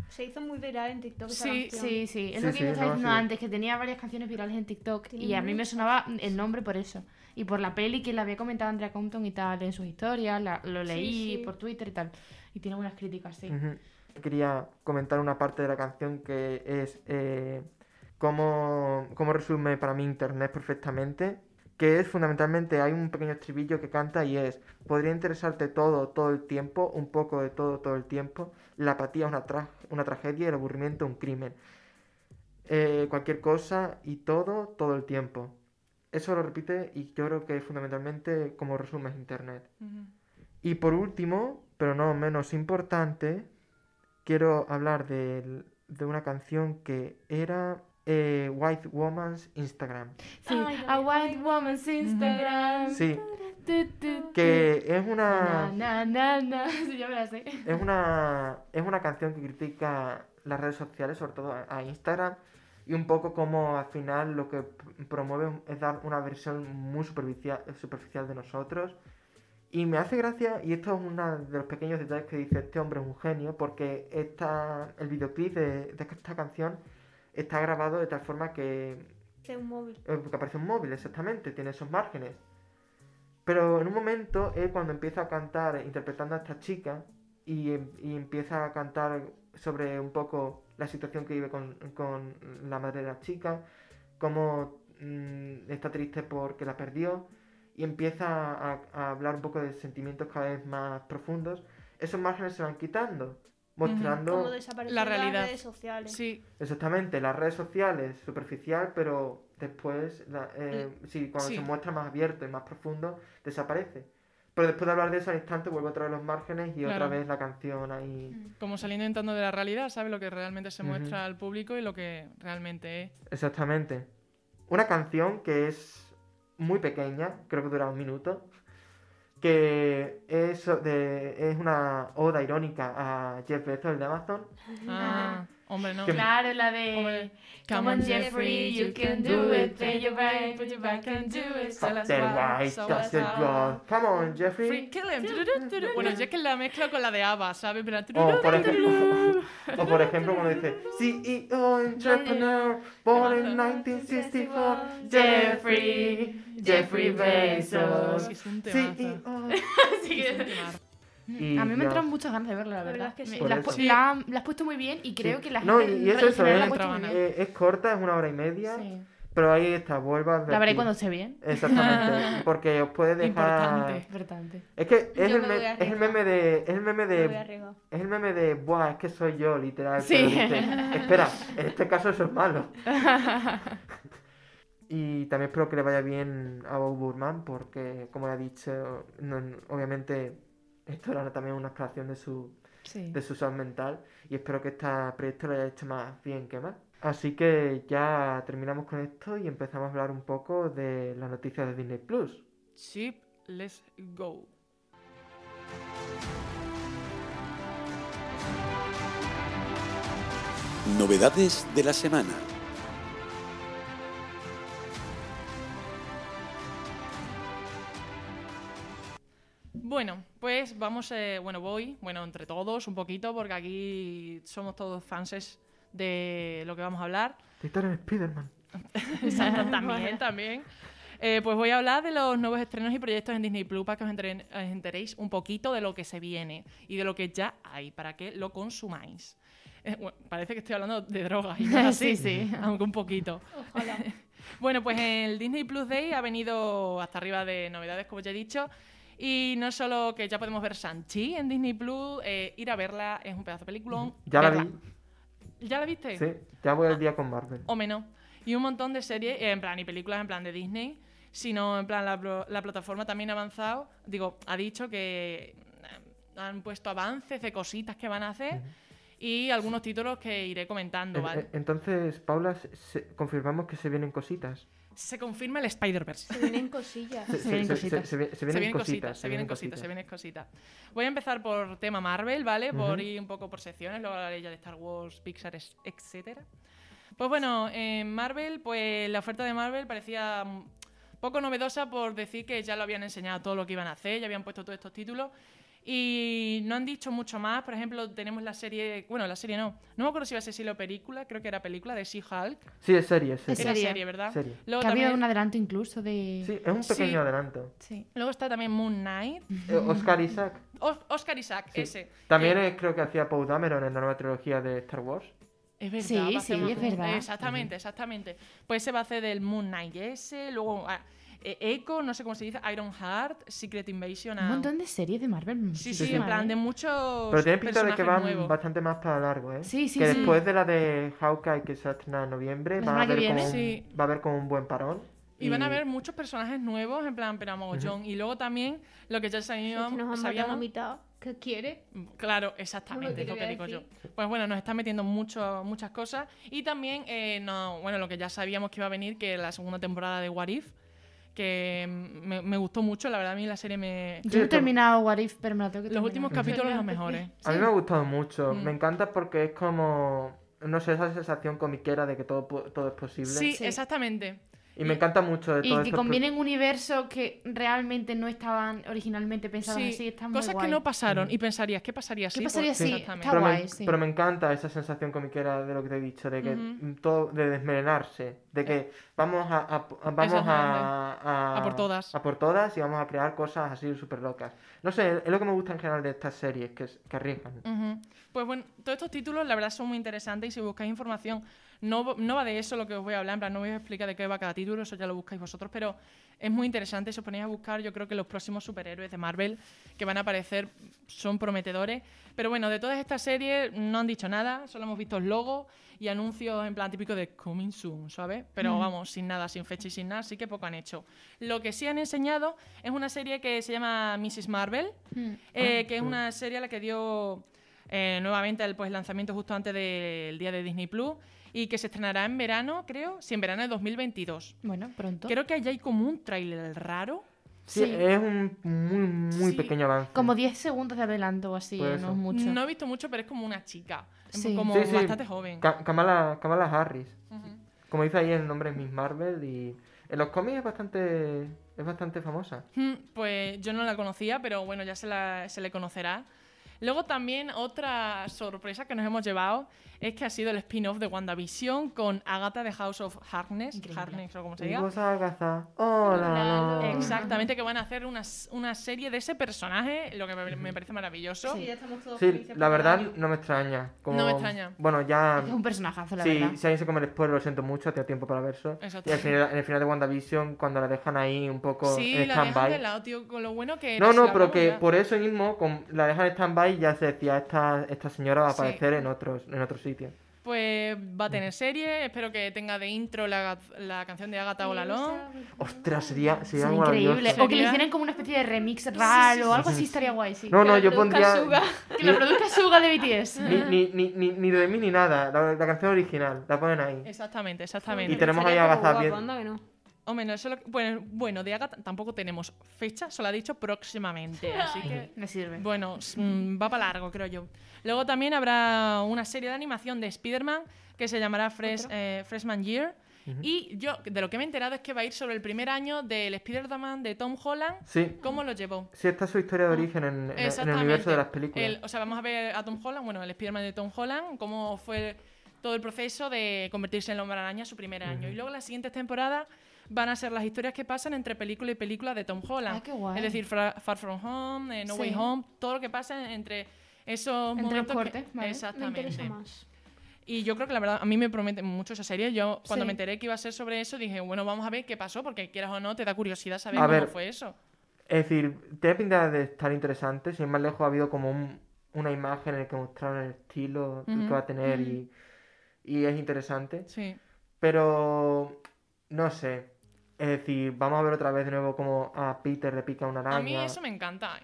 Se hizo muy viral en TikTok Sí. Sí, sí, es Sí, lo que sí, yo estaba no, diciendo sí. antes, que tenía varias canciones virales en TikTok y a mí me sonaba el nombre por eso. Y por la peli que le había comentado Andrea Compton y tal en sus historias, la- lo leí sí. por Twitter y tal. Y tiene buenas críticas, sí. Quería comentar una parte de la canción que es eh, cómo, cómo resume para mí Internet perfectamente. Que es fundamentalmente, hay un pequeño estribillo que canta y es, podría interesarte todo, todo el tiempo, un poco de todo, todo el tiempo. La apatía es una, tra- una tragedia y el aburrimiento un crimen. Eh, cualquier cosa y todo, todo el tiempo. Eso lo repite y yo creo que es fundamentalmente como resumes Internet. Ujú. Y por último, pero no menos importante, quiero hablar del- de, una canción que era eh, White Woman's Instagram. Sí, Ay, a white woman's Instagram. Sí, que es Na, una, na, na, na. Sí, yo me la sé. es una, es una canción que critica las redes sociales, sobre todo a, Instagram, y un poco como al final lo que promueve es dar una versión muy superficial, superficial de nosotros Y me hace gracia, y esto es uno de los pequeños detalles que dice, este hombre es un genio, porque esta, el videoclip de, de esta canción está grabado de tal forma que Es un móvil. eh, que aparece un móvil, exactamente, tiene esos márgenes. Pero en un momento es cuando empieza a cantar interpretando a esta chica y, y empieza a cantar sobre un poco la situación que vive con, con la madre de la chica, cómo mm, está triste porque la perdió y empieza a, a hablar un poco de sentimientos cada vez más profundos. Esos márgenes se van quitando, mostrando... La las realidad. redes sociales. Sí, Exactamente, las redes sociales, superficial, pero después, la- eh, sí, cuando sí. se muestra más abierto y más profundo, desaparece. Pero después de hablar de eso al instante, vuelve otra vez los márgenes y otra vez la canción ahí. como saliendo entrando de la realidad, sabe lo que realmente se muestra al público y lo que realmente es. Exactamente. Una canción que es muy pequeña, creo que dura un minuto, que es, de, es una oda irónica a Jeff Bezos, de Amazon. Ah, hombre, no. Claro, la de. Hombre, Come on, Jeffrey, you can do it. Pay your back, put your back and do it. So Fuck let's that rock, white, so that's girl. Come on, Jeffrey. Free kill him. Bueno, yo es que la mezclo con la de ABBA, ¿sabes? Pero O por, ejemplo, o por ejemplo cuando dice CEO Entrepreneur Born in 1964 Jeffrey Jeffrey Bezos. CEO Sí Es. Y A mí me ya. entran muchas ganas de verla, la La verdad. verdad es que sí. La, has eso. pu- Sí. la, la has puesto muy bien y creo Sí. que la No, gente. y- y eso, la es-. Eh, es corta, es una hora y media Sí. Pero ahí está, vuelvo a La veré cuando esté bien. Exactamente, porque os puede dejar... Importante. Importante. Es que es el, me es el meme de... Es el meme Me voy a de... Es el meme de... Buah, es que soy yo, literal. Sí. dice, Espera, en este caso eso es malo. Y también espero que le vaya bien a Bob Burman, porque, como le he dicho, no- obviamente esto era también una exploración de su, Sí. de su salud mental, y espero que este proyecto lo haya hecho más bien que mal. Así que ya terminamos con esto y empezamos a hablar un poco de las noticias de Disney Plus. Chip, let's go. Novedades de la semana. Bueno, pues vamos, eh, bueno, voy, bueno, entre todos un poquito, porque aquí somos todos fanses de lo que vamos a hablar. En Spider-Man. También, también. Eh, pues voy a hablar de los nuevos estrenos y proyectos en Disney Plus para que os, enteren- os enteréis un poquito de lo que se viene y de lo que ya hay para que lo consumáis. Eh, bueno, parece que estoy hablando de drogas y así, Sí, sí. aunque un poquito. Ojalá. Bueno, pues el Disney Plus Day ha venido hasta arriba de novedades, como ya he dicho. Y no solo que ya podemos ver Sanchi en Disney Plus, eh, ir a verla es un pedazo de peliculón. Ya la vi. ¿Ya la viste? Sí, ya voy al día con Marvel. O menos. Y un montón de series, eh, en plan, y películas en plan de Disney, sino en plan, la, la plataforma también ha avanzado, digo, ha dicho que eh, han puesto avances de cositas que van a hacer y algunos títulos que iré comentando, En- ¿vale? en- Entonces, Paula, confirmamos que se vienen cositas. Se confirma el Spider-Verse. Se vienen cosillas. Se vienen cositas. Se, vi- se Se vienen cositas. se vienen cositas, se vienen cositas. Voy a empezar por tema Marvel, ¿vale? Por Ujú. ir un poco por secciones, luego hablaré ya de Star Wars, Pixar, etcétera. Pues bueno, en Marvel, pues la oferta de Marvel parecía poco novedosa por decir que ya lo habían enseñado todo lo que iban a hacer, ya habían puesto todos estos títulos. Y no han dicho mucho más. Por ejemplo, tenemos la serie. Bueno, la serie no. No me acuerdo si iba a ser serie o película. Creo que era película de She-Hulk. Sí, es serie, es serie. Era serie. serie, ¿verdad? Serie. Luego, Que ha habido también, un adelanto incluso de. Sí, es un pequeño Sí. adelanto. Sí. luego está también Moon Knight. Eh, Oscar Isaac. Os- Oscar Isaac, Sí. ese. También Eh, es- creo que hacía Paul Dameron en la nueva trilogía de Star Wars. Es verdad. Sí, sí, es verdad. Exactamente, exactamente. Pues ese va a hacer del Moon Knight ese, luego ah, eh, Echo, no sé cómo se dice, Iron Heart, Secret Invasion. Un montón de series de Marvel. Sí, sí, Sí, en plan de muchos. Pero tiene pinta de que van nuevos. bastante más para largo, ¿eh? Sí, sí, que sí. después de la de Hawkeye que se estrena en noviembre, va a, que haber viene, como un, sí. va a haber como un buen parón. Y van a haber muchos personajes nuevos, en plan, pero a mogollón. Y luego también lo que ya Es sabíamos. que nos a la sabíamos mitad. ¿Qué quiere? Claro, exactamente, ¿Qué es lo que digo yo. Pues bueno, nos está metiendo mucho, muchas cosas. Y también, eh, no, bueno, lo que ya sabíamos que iba a venir, que la segunda temporada de What If, que mm, me, me gustó mucho, la verdad a mí la serie me... Yo no he terminado What If, pero me la tengo que Los terminar. últimos capítulos los mejores. A mí me ha gustado mucho. Mm. Me encanta porque es como, no sé, esa sensación comiquera de que todo, todo es posible. Sí, Sí. exactamente. Y me encanta mucho de Y todo que esto. combinen universos que realmente no estaban originalmente pensados Sí, así. Está muy cosas guay. que no pasaron y pensarías, ¿qué pasaría si? ¿Qué pasaría Pues, si? exactamente. Está pero, guay, me, sí. pero me encanta esa sensación comiquera de lo que te he dicho, de que Ujú. todo, de desmelenarse, de que vamos a, a- vamos a, a, por todas. a por todas y vamos a crear cosas así súper locas. No sé, es lo que me gusta en general de estas series, que, que arriesgan. Pues bueno, todos estos títulos la verdad son muy interesantes y si buscáis información, no, no va de eso lo que os voy a hablar, en plan, no voy a explicar de qué va cada título, eso ya lo buscáis vosotros, pero es muy interesante, si os ponéis a buscar, yo creo que los próximos superhéroes de Marvel que van a aparecer son prometedores. Pero bueno, de todas estas series no han dicho nada, solo hemos visto el logo y anuncios en plan típico de Coming Soon, ¿sabes? Pero vamos, sin nada, sin fecha y sin nada, así que poco han hecho. Lo que sí han enseñado es una serie que se llama Mrs. Marvel, Mm. eh, que es una serie a la que dio eh, nuevamente el pues, lanzamiento justo antes del día de Disney Plus y que se estrenará en verano, creo, sí, en verano de 2022. Bueno, pronto. Creo que allá hay como un tráiler raro. Sí, Sí. es un muy, muy Sí. pequeño avance. Como 10 segundos de adelanto o así, no es mucho. No he visto mucho, pero es como una chica, Sí. como Sí, sí. bastante joven. Ka- Kamala, Kamala Harris. Como dice ahí el nombre es Miss Marvel y en los cómics es bastante, es bastante famosa. Mm, Pues yo no la conocía, pero bueno, ya se, la- se le conocerá. Luego también otra sorpresa que nos hemos llevado es que ha sido el spin-off de WandaVision con Agatha de House of Harkness, Increíble. Harkness o como se diga. Agatha. Hola. Exactamente, que van a hacer una, una serie de ese personaje, lo que me, me parece maravilloso. Sí, ya estamos todos Sí, felices la verdad no me extraña. Como- No me extraña. Bueno, ya... Es un personajazo, la Sí, verdad. si alguien se come el spoiler, lo siento mucho, tengo tiempo para verlo. Y Exacto. al final, en el final de WandaVision, cuando la dejan ahí un poco Sí, en la dejan de stand-by. lado, tío, con lo bueno que No, no, pero que ya. por eso mismo, con, la dejan en stand-by, ya se decía, esta, esta señora va a Sí. aparecer en otros en otro sitio. Pues va a tener serie, espero que tenga de intro la, la canción de Agatha Olalón. Ostras, sería, sería Sería increíble. O que le hicieran como una especie de remix raro o algo así estaría guay, sí. No, no, Que yo pondría... Suga. Que lo produzca Suga de BTS. Ni, ni, ni, ni, ni de mí ni nada, la, la canción original, la ponen ahí. Exactamente, exactamente. Y tenemos ahí a Agatha guapo, bien- anda que no. Hombre, no, eso lo- bueno, bueno, de Agatha tampoco tenemos fecha, solo ha dicho próximamente. Así que, Me sirve. bueno, mm, va para largo, creo yo. Luego también habrá una serie de animación de Spider-Man que se llamará Fresh, eh, Freshman Year. Y yo, de lo que me he enterado es que va a ir sobre el primer año del Spider-Man de Tom Holland, Sí, cómo lo llevó. sí, esta es su historia de origen en, en- en el universo de las películas. El- o sea, vamos a ver a Tom Holland, bueno, el Spider-Man de Tom Holland, cómo fue todo el proceso de convertirse en el hombre araña su primer año. Y luego las siguientes temporadas van a ser las historias que pasan entre película y película de Tom Holland. Ah, qué guay. Es decir, Far From Home, eh, No Sí. Way Home, todo lo que pasa entre esos Entre los momentos. que- vale. Me Exactamente. interesa más. Y yo creo que la verdad, a mí me promete mucho esa serie. Yo, cuando Sí. me enteré que iba a ser sobre eso, dije, bueno, vamos a ver qué pasó, porque quieras o no, te da curiosidad saber A cómo ver. fue eso. Es decir, tiene pinta de estar interesante. Sin más lejos, ha habido como un- una imagen en la que mostraron el estilo que va a tener y, y es interesante. Sí. Pero no sé. Es decir, vamos a ver otra vez de nuevo como a Peter le pica una araña. A mí eso me encanta.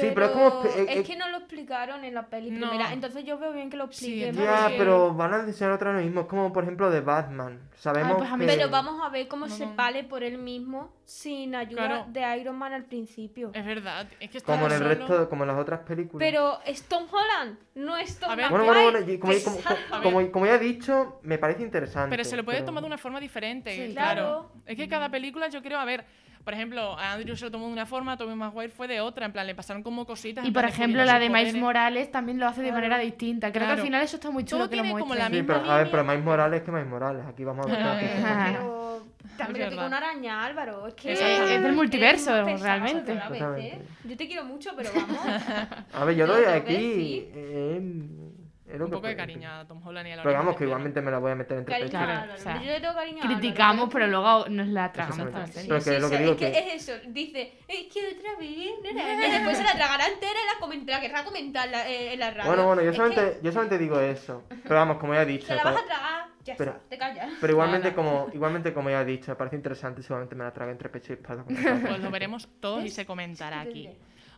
Sí, pero es como. Eh, eh, es que no lo explicaron en la peli No. primera, entonces yo veo bien que lo Sí, expliquen. entonces- Ya, porque- pero van a enseñar otra vez lo mismo. Es como, por ejemplo, de Batman. Sabemos pues que... Pero vamos a ver cómo se vale por él mismo sin ayuda Claro. de Iron Man al principio. Es verdad. Es que está Como en el solo- resto, como en las otras películas. Pero es Tom Holland, no es Tom ver, Bueno, bueno, bueno, como, como, Pesado. como- como- como ya he dicho, me parece interesante. Pero se lo puede pero- tomar de una forma diferente, Sí. claro. Claro. Es que cada película yo creo, a ver, por ejemplo, a Andrew se lo tomó de una forma, a Tobey Maguire fue de otra, en plan, le pasaron como cositas. Y por ejemplo, la de Miles. Morales también lo hace de manera distinta. Creo que Claro. al final eso está muy chulo Todo que lo tiene como la Sí, misma pero a ver, línea. pero Miles Morales que Miles Morales. Aquí vamos a ver. Pero también verdad. una araña, Álvaro. Es que Exactamente. Es del multiverso, pesado realmente. vez, ¿eh? Yo te quiero mucho, pero vamos. A ver, yo Lo doy que aquí. eh, es Un que poco de cariño a Tom Holland y a la Pero vamos, que igualmente me la voy a meter entre Cariño Claro, Álvaro. o sea, Yo le tengo cariño a Criticamos, pero luego nos la tragamos. Pero que es lo que digo es que, que- es eso, dice, es que otra vez, nena", y después se la tragará entera y la, coment- la querrá comentar la- eh, en la radio. Bueno, bueno, yo solamente, que yo solamente digo eso. Pero vamos, como ya he dicho. te la pero- vas a tragar, ya Pero- está, te callas. Pero igualmente, como, igualmente, como ya he dicho, me parece interesante. Seguramente me la trague entre pecho y esta Pues lo veremos todos y se comentará aquí.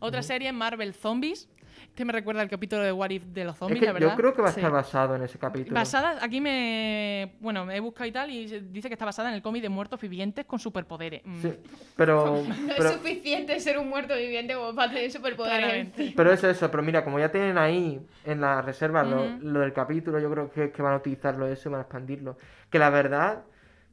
Otra serie, Marvel Zombies. Este me recuerda al capítulo de What If de los Es zombies, que la verdad. yo creo que va a Sí. estar basado en ese capítulo. Basada, aquí me. Bueno, me he buscado y tal, y dice que está basada en el cómic de muertos vivientes con superpoderes. Mm, Sí, pero, No pero, es suficiente ser un muerto viviente como para tener superpoderes. Claramente. pero es eso. Pero mira, como ya tienen ahí en la reserva lo, lo del capítulo, yo creo que, que van a utilizarlo eso y van a expandirlo. Que la verdad,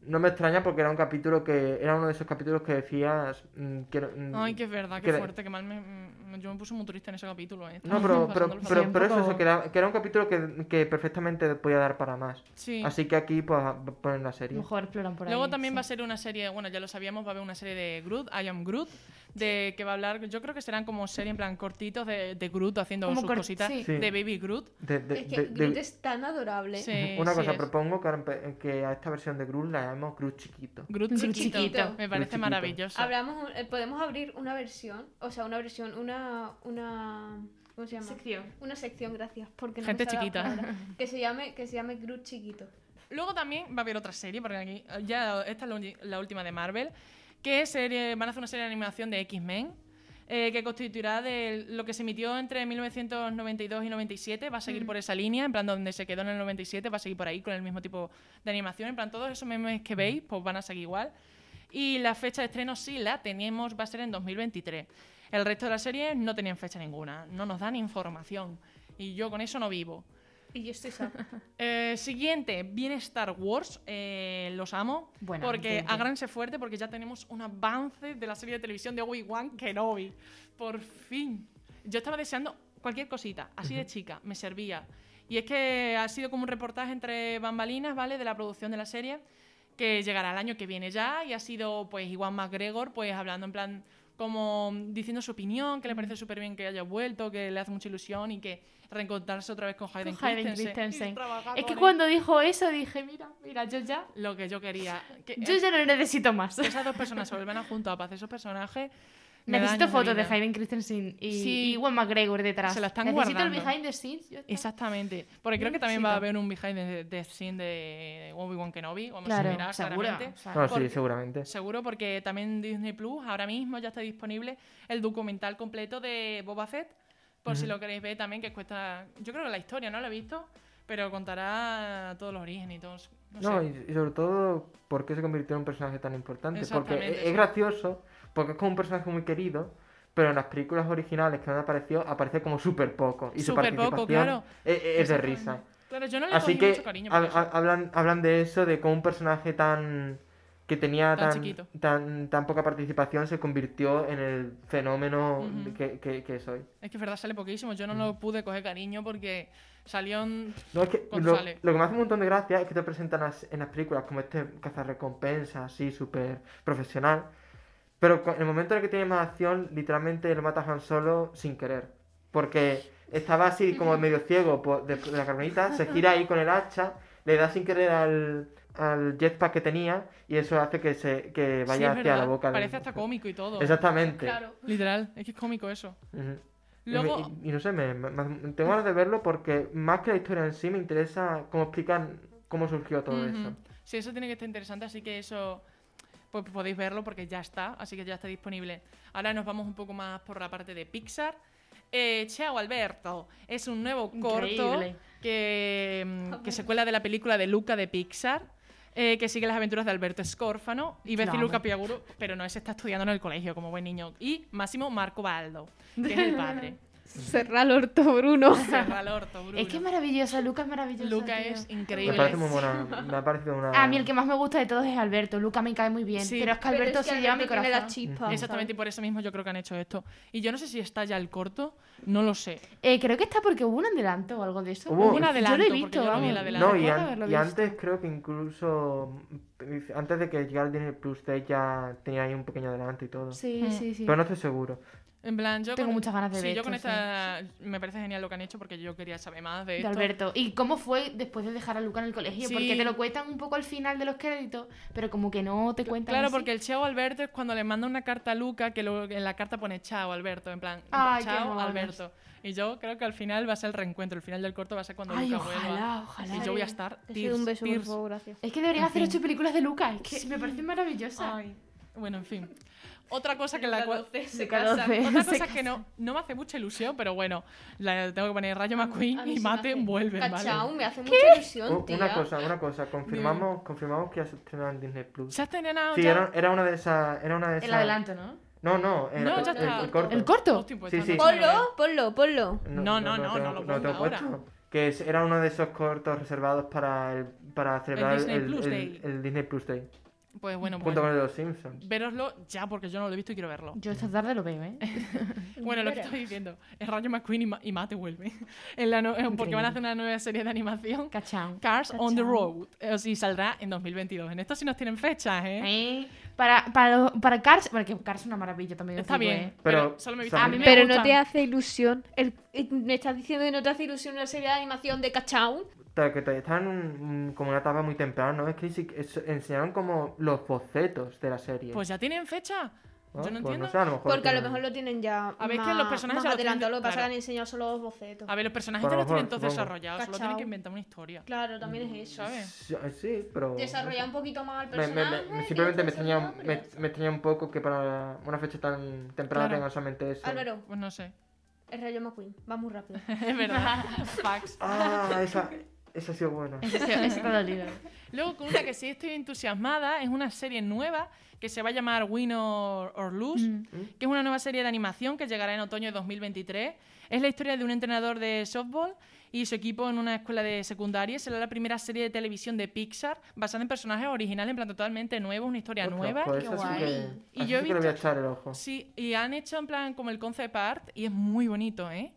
no me extraña porque era un capítulo que era uno de esos capítulos que decías mm, mm, Ay, que es verdad, qué que- fuerte, que mal me, me- yo me puse muy triste en ese capítulo. Eh. No, pero, pero, pero, pero eso, eso, que era, que era un capítulo que, que perfectamente podía dar para más. Sí. Así que aquí pues ponen la serie. mejor exploran por ahí. Luego también sí. va a ser una serie, bueno, ya lo sabíamos, va a haber una serie de Groot, I Am Groot, de que va a hablar, yo creo que serán como serie en plan cortitos de, de Groot haciendo Como sus cort- cositas sí. Sí. de Baby Groot. De- de- Es que Groot es tan adorable. Sí, Una sí cosa, es. propongo que a esta versión de Groot la llamemos Groot chiquito. Groot chiquito. chiquito. Me parece chiquito. maravilloso. Hablamos, eh, podemos abrir una versión, o sea, una versión, una, una, ¿cómo se llama? Sección. Una sección, gracias, porque no Gente me chiquita. palabra. que se llame, que se llame Groot chiquito. Luego también va a haber otra serie, porque aquí ya esta es la última de Marvel, que es serie, van a hacer una serie de animación de X-Men, eh, que constituirá de lo que se emitió entre 1992 y 97, va a seguir por esa línea, en plan donde se quedó en el 97, va a seguir por ahí con el mismo tipo de animación, en plan todos esos memes que veis, pues van a seguir igual. Y la fecha de estreno sí la tenemos, va a ser en 2023. El resto de las series no tenían fecha ninguna, no nos dan información. Y yo con eso no vivo. Y yo estoy sad. Eh, siguiente, viene Star Wars. eh, los amo. Bueno, porque entiendo. agárrense fuerte porque ya tenemos un avance de la serie de televisión de Obi-Wan Kenobi. Por fin. Yo estaba deseando cualquier cosita, así de chica, me servía. Y es que ha sido como un reportaje entre bambalinas, ¿vale? De la producción de la serie, que llegará el año que viene ya. Y ha sido, pues, Iwan McGregor, pues, hablando en plan, como diciendo su opinión, que le parece súper bien que haya vuelto, que le hace mucha ilusión y que reencontrarse otra vez con Hayden, Con Hayden Christensen. Es que cuando dijo eso dije, mira, mira, yo ya. Lo que yo quería. Que, Yo ya no necesito más. esas dos personas se vuelvan a juntar para hacer esos personajes. Necesito fotos de. Hayden Christensen y, Sí. y Ewan McGregor detrás. Se la están Necesito guardando. el behind the scenes. yo- Exactamente. Porque creo que también va a haber un behind the, the scene de Obi-Wan Kenobi. Vamos Claro, a mirar seguro. claramente. o sea, No, sí, porque- seguramente. Seguro, porque también Disney Plus ahora mismo ya está disponible el documental completo de Boba Fett. Por si lo queréis ver también, que cuesta. Yo creo que la historia no la he visto, pero contará todos los orígenes y todos. No, No, sé. y, y sobre todo, ¿por qué se convirtió en un personaje tan importante? Porque sí. es gracioso, porque es como un personaje muy querido, pero en las películas originales que han aparecido, aparece como súper poco. Y su Súper poco, participación claro. es, es de risa. Claro, yo no le Así que mucho cariño. ha- ha- hablan, hablan de eso, de cómo un personaje tan que tenía Tan tan, tan, tan poca participación se convirtió en el fenómeno que, que, que es hoy. Es que es verdad, sale poquísimo. Yo no lo pude coger cariño porque salió en... No, es que lo, sale. lo que me hace un montón de gracia es que te presentan en las películas como este cazarrecompensas así súper profesional, pero en el momento en el que tiene más acción, literalmente lo mata a Han Solo sin querer, porque estaba así como medio ciego por- de, de la carbonita, se gira ahí con el hacha, le da sin querer al, al jetpack que tenía y eso hace que se que Sí, vaya es hacia verdad, la boca. del- Parece hasta cómico y todo. Exactamente. Claro. Literal, es que es cómico eso. Ujú. Y Luego, me- Y, y no sé, me, me- me- tengo ganas de verlo porque más que la historia en sí me interesa cómo explican cómo surgió todo Ujú. eso. Sí, eso tiene que estar interesante, así que eso pues podéis verlo porque ya está, así que ya está disponible. Ahora nos vamos un poco más por la parte de Pixar. Eh, Alberto es un nuevo corto que, mm, que se cuela de la película de Luca de Pixar. eh, que sigue las aventuras de Alberto Escórfano y Lo Luca. Piaguro, pero no, ese está estudiando en el colegio como buen niño. Y Máximo Marco Baldo, que es el padre. Cerra el orto, Bruno. Cerra el orto, Bruno. Es que es maravillosa, Luca es maravillosa. Luca tío. es Me increíble. parece muy buena. Me ha parecido una. A mí el que más me gusta de todos es Alberto. Luca me cae muy bien. Sí. pero es que Alberto es que se lleva mi corazón. la chispa. Exactamente, y por eso mismo yo creo que han hecho esto. Y yo no sé si está ya el corto, no lo sé. Eh, creo que está porque hubo un adelanto o algo de eso. Hubo- un adelanto, Yo lo he visto, yo no vi vamos. el adelanto. No, y, Recuerdo an- haberlo y visto. antes creo que incluso. Antes de que llegara el Disney Plus, ya tenía ahí un pequeño adelanto y todo. Sí, Mm. sí, sí. Pero no estoy seguro. En plan, yo Tengo con- muchas ganas de sí, ver yo con esta me parece genial lo que han hecho porque yo quería saber más de de esto. Alberto. ¿Y cómo fue después de dejar a Luca en el colegio? Sí. Porque te lo cuentan un poco al final de los créditos, pero como que no te cuentan. Claro, así. porque el chao Alberto es cuando le manda una carta a Luca que luego en la carta pone chao Alberto, en plan, Ay, chao. Alberto. Y yo creo que al final va a ser el reencuentro, el final del corto va a ser cuando Ay, Luca ojalá, vuelva. ojalá. Y yo voy a estar Te tears, un beso, por favor, gracias. Es que deberían En hacer fin. ocho películas de Luca. Es que me parecen maravillosas. Ay, bueno, en fin. Otra cosa que la cual... Se casan. Otra Se cosa que no, no me hace mucha ilusión, pero bueno, la tengo que poner Rayo McQueen y sí Mate vuelven, Cachao, ¿vale? me hace mucha ilusión, una cosa, una cosa. Confirmamos, confirmamos que ya se estrenó en Disney Plus. ¿Se ha estrenado Sí, ya? era, era una de esas. Era una de esas. El adelanto, ¿no? No, no. el- No, ya el- está. el corto. ¿El corto? Hostia, pues Sí, sí. Ponlo, ponlo, ponlo. No, no, no, no lo no lo puesto. que era uno de esos cortos reservados para, el, para celebrar Disney el, Plus el- Day. el Disney Plus Day. Pues bueno, pues junto con el de los Simpsons. veroslo ya porque yo no lo he visto y quiero verlo. Yo esta tarde lo veo, ¿eh? Bueno, lo que estoy diciendo, es Rayo McQueen y, Ma- y Mate vuelve. En la no- porque van a hacer una nueva serie de animación. Cachao. Cars on the. Road. Eh, y saldrá en 2022. En esto sí nos tienen fechas, ¿eh? Eh, Para, para, los- para Cars, porque Cars es una maravilla también. Está digo, bien. ¿eh? Pero, Pero solo me he visto a la mí me primera. Pero no te hace ilusión. El, eh, me estás diciendo que no te hace ilusión una serie de animación de Cachown. Que todavía están en un- como una etapa muy temprana, ¿no? Es que sí que es- enseñaron como los bocetos de la serie. Pues ya tienen fecha. Ah, Yo no pues entiendo. sé, a lo mejor Porque a lo mejor lo tienen ya. A ver, más, que los personajes más adelantado. Lo que pasa que han enseñado solo los bocetos. A ver, los personajes ya lo los tienen todos desarrollados. Solo tienen que inventar una historia. Claro, también es eso. ¿Sabes? Sí, sí, pero... Desarrollar un poquito más el Me- me- me- personaje. me- simplemente me extraña, me extraña un poco que para una fecha tan temprana Claro. tengan solamente eso. Álvaro, Pues no sé. el Rayo McQueen. Va muy rápido. Es verdad. Fax. Ah, esa, esa ha sido buena. Ese está dolido. Luego, con una que sí estoy entusiasmada, es una serie nueva que se va a llamar Win or, or Lose, Mm. que es una nueva serie de animación que llegará en otoño de 2023. Es la historia de un entrenador de softball y su equipo en una escuela de secundaria. Será la primera serie de televisión de Pixar basada en personajes originales, en plan totalmente nuevos, una historia Ostras, nueva. pues qué esa sí guay. que, Y yo he le voy a visto- echar el ojo. Sí, y han hecho en plan como el concept art y es muy bonito, ¿eh?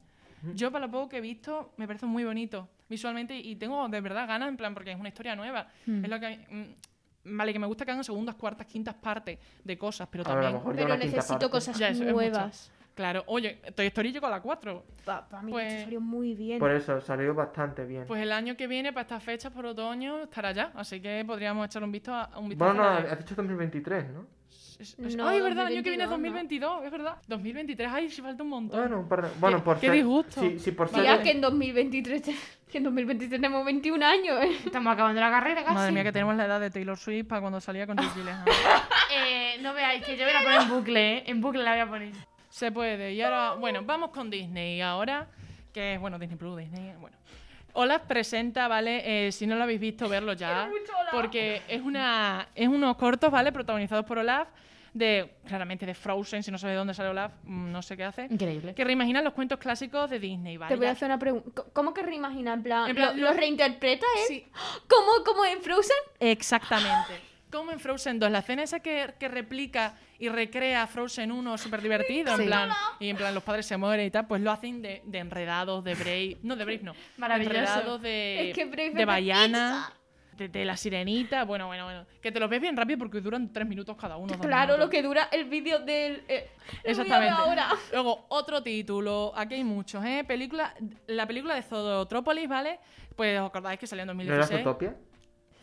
Yo para lo poco que he visto me parece muy bonito visualmente y tengo de verdad ganas en plan porque es una historia nueva. Mm. Es lo que a mí- mm, vale que me gusta que hagan segundas, cuartas, quintas partes de cosas, pero A ver, a lo también Pero necesito cosas Ya, es nuevas. claro, oye, Toy Story llegó a la 4. Para mí Pues- salió muy bien. Por eso, salió bastante bien. Pues el año que viene para estas fechas por otoño estará ya, así que podríamos echar un visto a un vistazo. bueno, no, has dicho 2023, ¿no? es- es- No, ay, es verdad, el año que 2022, viene es ¿no? 2022, es verdad. 2023, ay, sí falta un montón. Bueno, un par de- bueno Qué- por qué ser- disgusto. Si, si por ser... Tía, que en 2023, te- que en 2023 tenemos 21 años, ¿eh? Estamos acabando la carrera casi. Madre mía, que tenemos la edad de Taylor Swift para cuando salía con Jake Gyllenhaal. Eh, no veáis que yo voy a poner en bucle, ¿eh? En bucle la voy a poner. Se puede. Y ahora, bueno, vamos con Disney. Ahora, que es, bueno, Disney Plus, Disney, bueno. Olaf presenta, ¿vale? Eh, si no lo habéis visto, verlo ya. Porque es, una, es unos cortos, ¿vale? Protagonizados por Olaf, de, claramente de Frozen, si no sabéis de dónde sale Olaf, mm, no sé qué hace. Increíble. Que reimaginan los cuentos clásicos de Disney, ¿vale? Te voy a hacer una pregunta. ¿Cómo que reimagina? En plan, En plan, ¿lo, lo- lo reinterpreta él? Sí, ¿Cómo, ¿Cómo en Frozen? exactamente. Como en Frozen 2, la escena esa que, que replica y recrea Frozen 1 súper divertido, en plan, y en plan los padres se mueren y tal, pues lo hacen de, de enredados, de Brave, no de Brave, no, Maravilloso. enredados de, Es que Brave es de Baiana, de, de la sirenita, bueno, bueno, bueno, que te los ves bien rápido porque duran tres minutos cada uno. Claro, minutos. lo que dura el vídeo del... Eh, Exactamente. ahora. Luego, otro título, aquí hay muchos, ¿eh? Película, la película de Zootrópolis, ¿vale? Pues os acordáis que salió en ¿No era 2016. Zootopia?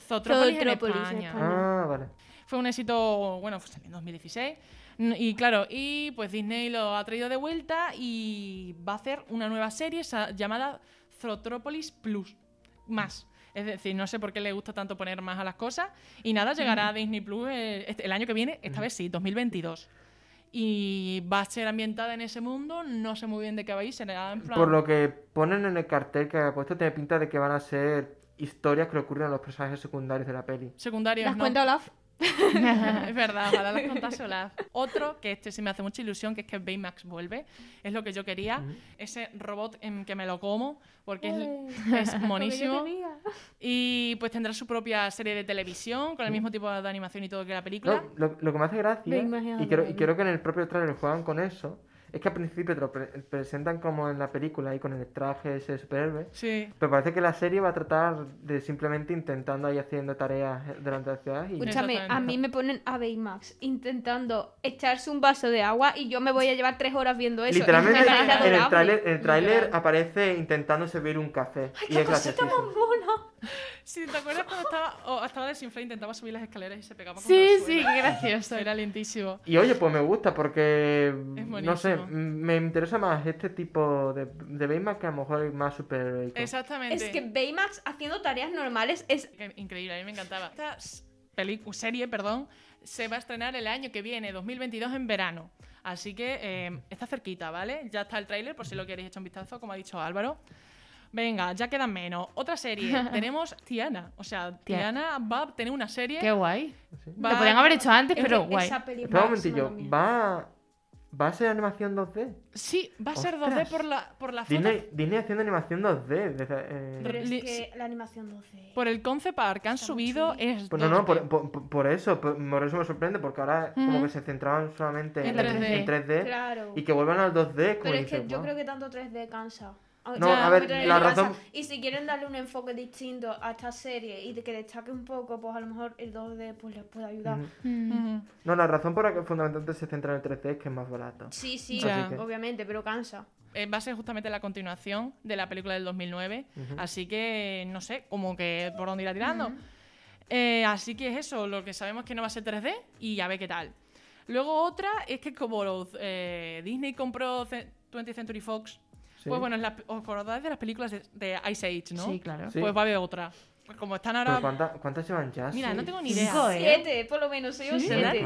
Zootrópolis en Zootrópolis en España. España. Ah, vale. Fue un éxito, bueno, fue en 2016. N- Y claro, y pues Disney lo ha traído de vuelta y va a hacer una nueva serie llamada Zootrópolis Plus. Más. Es decir, no sé por qué le gusta tanto poner más a las cosas. Y nada, llegará a Disney Plus eh, este- el año que viene, esta vez sí, 2022. Y va a ser ambientada en ese mundo, no sé muy bien de qué va a ir, será en plan... Por lo que ponen en el cartel que ha puesto, tiene pinta de que van a ser historias que le ocurren a los personajes secundarios de la peli. Secundarios, ¿Las no. cuenta Olaf? Es verdad, ojalá las contase Olaf. Otro, que este sí me hace mucha ilusión, que es que Baymax vuelve. Es lo que yo quería. Ese robot en que me lo como, porque es, es monísimo. Y pues tendrá su propia serie de televisión, con el mismo tipo de animación y todo que la película. No, lo, lo que me hace gracia, Baymax y creo, y creo que en el propio trailer juegan con eso, es que al principio te lo pre- presentan como en la película y con el traje ese de superhéroe, Sí. pero parece que la serie va a tratar de simplemente intentando ahí haciendo tareas delante de la ciudad y... Escúchame, a mí me ponen a Baymax intentando echarse un vaso de agua y yo me voy a llevar tres horas viendo eso. Literalmente en el tráiler en el tráiler Literal. aparece intentando servir un café y es graciosísimo. Sí, ¿te acuerdas cuando estaba, o estaba desinflado intentaba subir las escaleras y se pegaba contra Sí, sí, qué gracioso. Era lentísimo. Y oye, pues me gusta porque, Es no sé, me interesa más este tipo de, de Baymax que a lo mejor más superheroico. Exactamente. Es que Baymax haciendo tareas normales es... Increíble, a mí me encantaba. Esta serie, perdón, se va a estrenar el año que viene, 2022, en verano. Así que eh, está cerquita, ¿vale? Ya está el tráiler, por si lo queréis echar un vistazo, como ha dicho Álvaro. Venga, ya quedan menos. Otra serie. Tenemos Tiana. O sea, Tia- Tiana va a tener una serie. Qué guay. va- Lo podían haber hecho antes, es pero que guay. Es Espera un momentillo. ¿va, ¿Va a ser animación 2D? Sí, va a ser Ostras. 2D por la, por la foto, Disney, Disney haciendo animación 2D. desde, eh, Pero es que la animación 12. por el concept art que han subido es Pues no, no, 2D. por, por- por- eso, por, eso me sorprende, porque ahora como Ujú. que se centraban solamente En en, 3D. en 3D Claro. y que vuelvan al 2D, como Pero es que dices, yo "Guau". creo que tanto 3D cansa. Ah, No, a ver, la razón- Y si quieren darle un enfoque distinto a esta serie y de que destaque un poco, pues a lo mejor el 2D pues les puede ayudar. Mm. No, la razón por la que fundamentalmente se centra en el 3D es que es más barato. Sí, sí, Ya. Que- obviamente, pero cansa. Eh, va a ser justamente la continuación de la película del 2009. Ujú. Así que no sé, como que por dónde irá tirando. Eh, así que es eso, lo que sabemos es que no va a ser 3D y a ver qué tal. Luego otra es que como los, eh, Disney compró Ce- 20th Century Fox, Sí. pues bueno, es la- os acordáis de las películas de, de Ice Age, ¿no? Sí, claro. Sí. Pues va a haber otra. Pues como están ¿Pero ahora... cuánta- ¿Cuántas llevan ya? Mira, no tengo ni idea. Cinco, ¿eh? Siete, por lo menos, seis o Sí, siete.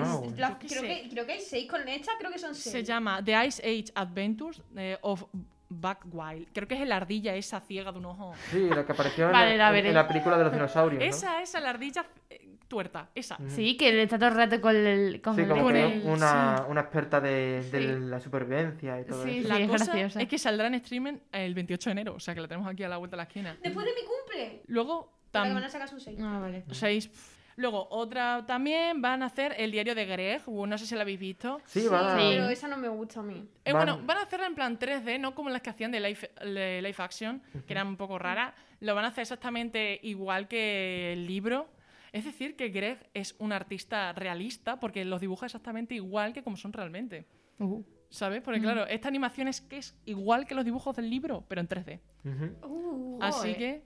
creo, que, creo que hay seis con esta, creo que son seis. Se llama The Ice Age Adventures eh, of Buck Wild. Creo que es la ardilla esa ciega de un ojo. Sí, la que apareció en, Vale, la, la en- veré. en la película de los dinosaurios, ¿no? Esa, esa, la ardilla eh, tuerta. Esa. Sí, que está todo el rato con el. Con Sí, el- como con que el- una, una experta de, de Sí. la supervivencia y todo Sí, eso. La es cosa graciosa. es que saldrá en streaming el 28 de enero, o sea que la tenemos aquí a la vuelta de la esquina. Después de mi cumple. Luego, Para que tam- van a sacar sus seis. Ah, vale. seis. Luego, otra también van a hacer el diario de Greg, uh, no sé si lo habéis visto. Sí, van a... Sí. Pero esa no me gusta a mí. Eh, Van- Bueno, van a hacerla en plan 3D, no como las que hacían de live, de live action, que eran un poco raras. Lo van a hacer exactamente igual que el libro. Es decir, que Greg es un artista realista porque los dibuja exactamente igual que como son realmente. Uh. ¿Sabes? Porque claro, esta animación es que es igual que los dibujos del libro, pero en 3D. Ujú. Uh, Así Joder. que,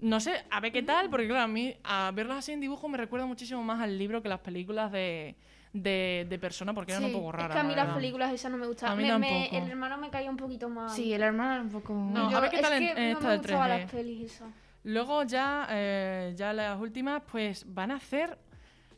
no sé, a ver qué tal, porque claro, a mí a verlos así en dibujo me recuerda muchísimo más al libro que las películas de, de, de persona, porque eran Sí, un poco es raras. que a mí la las verdad. películas esas no me A gustaban. mí Me- me- el hermano me caía un poquito mal. Sí, el hermano era un poco. No, Yo- a ver qué es tal en- que en no esta me gustaban 3D. las pelis esas. Luego ya, eh, ya las últimas, pues van a hacer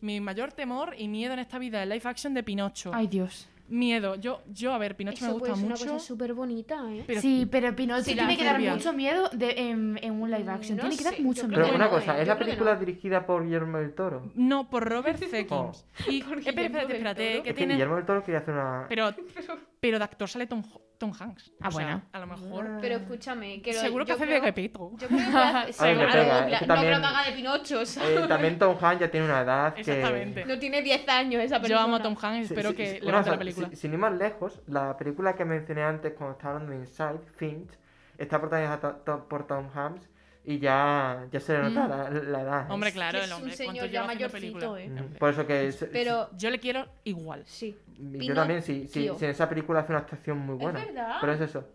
mi mayor temor y miedo en esta vida, el live action de Pinocho. Ay, Dios. Miedo. Yo, yo, a ver, Pinocho me Eso puede gusta ser una mucho. cosa súper bonita, ¿eh? pero- sí, pero Pinocho Sí, tiene que dar Cerbia. mucho miedo de, en, en un live action. No tiene que dar sé, mucho miedo. Pero que una no, cosa, eh, ¿es yo la que película no. dirigida por Guillermo del Toro? No, por Robert Zeckins. y, Por espera, espérate, espérate, Toro. que Es que tiene... Guillermo del Toro quería hacer una... Pero, pero de actor sale Tom, Tom Hanks. Ah, O sea, bueno. a lo mejor... Pero escúchame, que lo- Seguro que hace creo- de Gepetto. Yo creo que hace- pega, es que no también- creo que haga de Pinocho. Eh, también Tom Hanks ya tiene una edad que... Exactamente. No tiene 10 años esa persona. Yo amo a Tom Hanks, Sí, espero sí, que sí, le una levante la película. si- sin ir más lejos, la película que mencioné antes cuando estaba hablando de Inside, Finch, está protagonizada por Tom Hanks y ya, ya se le nota la, la edad. Hombre, claro, es el un hombre. señor ¿cuánto ya lleva haciendo mayorcito? ¿eh? Ujú, Por eso que... se- Pero Yo le quiero igual. sí. Yo también, sí, sí, tío. sí, en esa película hace una actuación muy buena. verdad. Pero es eso.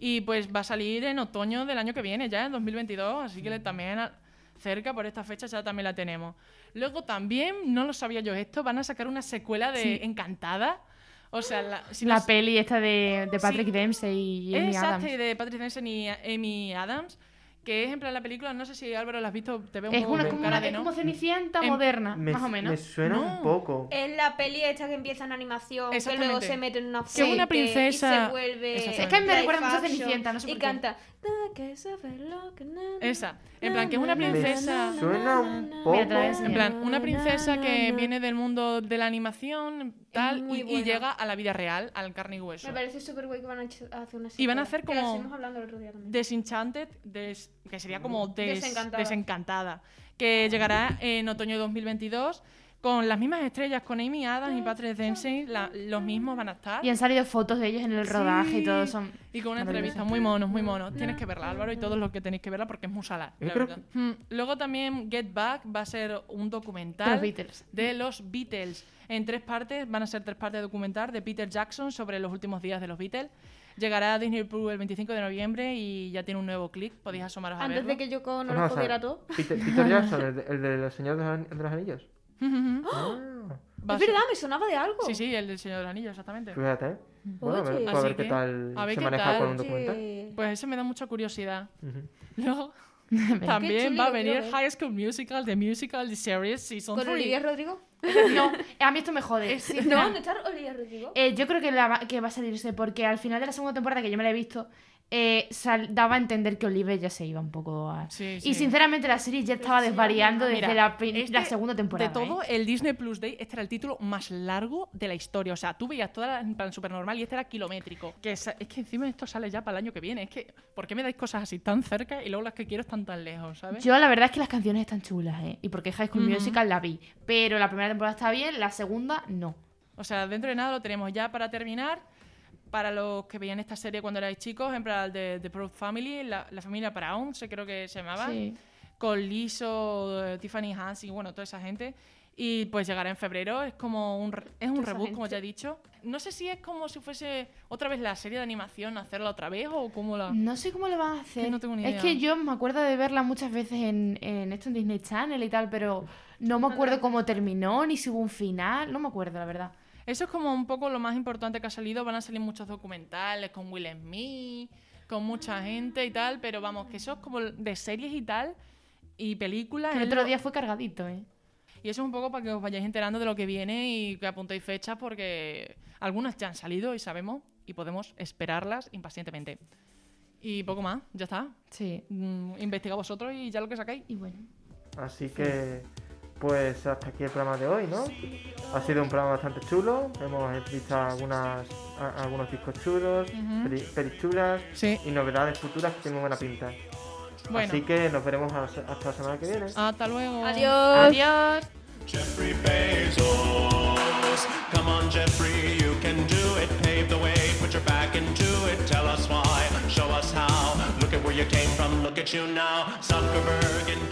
Y pues va a salir en otoño del año que viene, ya en 2022, así que le- también cerca por esta fecha ya también la tenemos. Luego también, no lo sabía yo esto, van a sacar una secuela de Sí. Encantada. O sea, la, si la no- peli esta de, de Patrick Sí. Dempsey y Amy Exacto, Adams. de Patrick Dempsey y Amy Adams, que es en plan la película, no sé si Álvaro la has visto, te veo un Es, poco una, con como, cara una, de es no. como Cenicienta Em, moderna, Me, más o me menos. suena No. un poco. Es la peli esta que empieza en animación, que luego se mete en una Que es una fuente princesa- y se vuelve. Es que a mí me recuerda mucho a Cenicienta, no sé Y por qué. canta "Da que sabe lo que na, na, Esa, en plan, que es una na, na, princesa... na, Suena un poco. En plan, una princesa que viene del mundo de la animación tal y, llega a la vida real, al carne y hueso. Me parece súper guay que van a hacer una Y van a hacer como-. Desenchanted, des- que sería como des- Desencantada. desencantada, que llegará en otoño de 2022 con las mismas estrellas, con Amy Adams y Patrick Dempsey, la- los mismos van a estar. Y han salido fotos de ellos en el rodaje y todo. Son... Y con una entrevista muy monos, muy monos. Tienes que verla, Álvaro, y todos los que tenéis que verla porque es muy sala. Yo la verdad. Mm, Luego también Get Back va a ser un documental los Beatles. de los Beatles. En tres partes, van a ser tres partes de documental de Peter Jackson sobre los últimos días de los Beatles. Llegará a Disney Plus el 25 de noviembre y ya tiene un nuevo clip, podéis asomaros a Antes verlo. de que Yoko no Una lo jodiera todo. Peter, Peter Jackson, el de, el de los señores de los anillos. Ah, Va a Es ser- verdad, me sonaba de algo. Sí, sí, el del Señor de los Anillos, exactamente. fíjate. ¿eh? Bueno, a ver, Oye. pues qué que, tal a ver se qué maneja tal. con un documental. Oye. Pues ese me da mucha curiosidad. Ujú. Luego también chulo, va a lo quiero venir ver. High School Musical, The Musical, The Series, Season ¿Con 3. Olivia Rodrigo? No, a mí esto me jode. Sí, No, ¿dónde está Olivia Rodrigo? Eh, yo creo que, la va- que va a salirse porque al final de la segunda temporada, que yo me la he visto, eh, sal- daba a entender que Oliver ya se iba un poco a... Sí, Y sí. sinceramente la serie ya estaba desvariando desde Mira, la, este, la segunda temporada. De todo, ¿eh? el Disney Plus Day, este era el título más largo de la historia. O sea, tú veías toda la, en plan super normal y este era kilométrico. Que es, es que encima esto sale ya para el año que viene. Es que, ¿por qué me dais cosas así tan cerca y luego las que quiero están tan lejos, ¿sabes? Yo la verdad es que las canciones están chulas, ¿eh? Y porque High School Ujú. Musical la vi. Pero la primera temporada está bien, la segunda no. O sea, dentro de nada lo tenemos ya para terminar. Para los que veían esta serie cuando erais chicos, en plan de The Proud Family, la, la familia Brown, se creo que se llamaba. Sí. con Liso, eh, Tiffany Hans y bueno, toda esa gente. Y pues llegará en febrero, es como un, es un reboot, como gente. ya he dicho. No sé si es como si fuese otra vez la serie de animación, hacerla otra vez o cómo la... No sé cómo le van a hacer. no tengo ni Es idea. que yo me acuerdo de verla muchas veces en, en esto en Disney Channel y tal, pero no me acuerdo cómo terminó, ni si hubo un final. No me acuerdo, la verdad. Eso es como un poco lo más importante que ha salido. Van a salir muchos documentales con Will Smith, con mucha gente y tal, pero vamos, que eso es como de series y tal y películas. Que el otro lo- día fue cargadito, ¿eh? Y eso es un poco para que os vayáis enterando de lo que viene y que apuntéis fechas porque algunas ya han salido y sabemos y podemos esperarlas impacientemente. Y poco más, ya está. Sí. Mm, investiga vosotros y ya lo que sacáis. Y bueno. Así que, pues hasta aquí el programa de hoy, ¿no? Ha sido un programa bastante chulo. Hemos visto algunas, a- algunos discos chulos, Ujú. peli, pelis chulas Sí. y novedades futuras que tienen buena pinta. Bueno, Así que nos veremos hasta la semana que viene. hasta luego. Adiós. Adiós. Jeffrey Bezos. Come on, Jeffrey, you can do it. Pave the way, put your back into it. Tell us why, show us how. Look at where you came from, look at you now. Zuckerberg and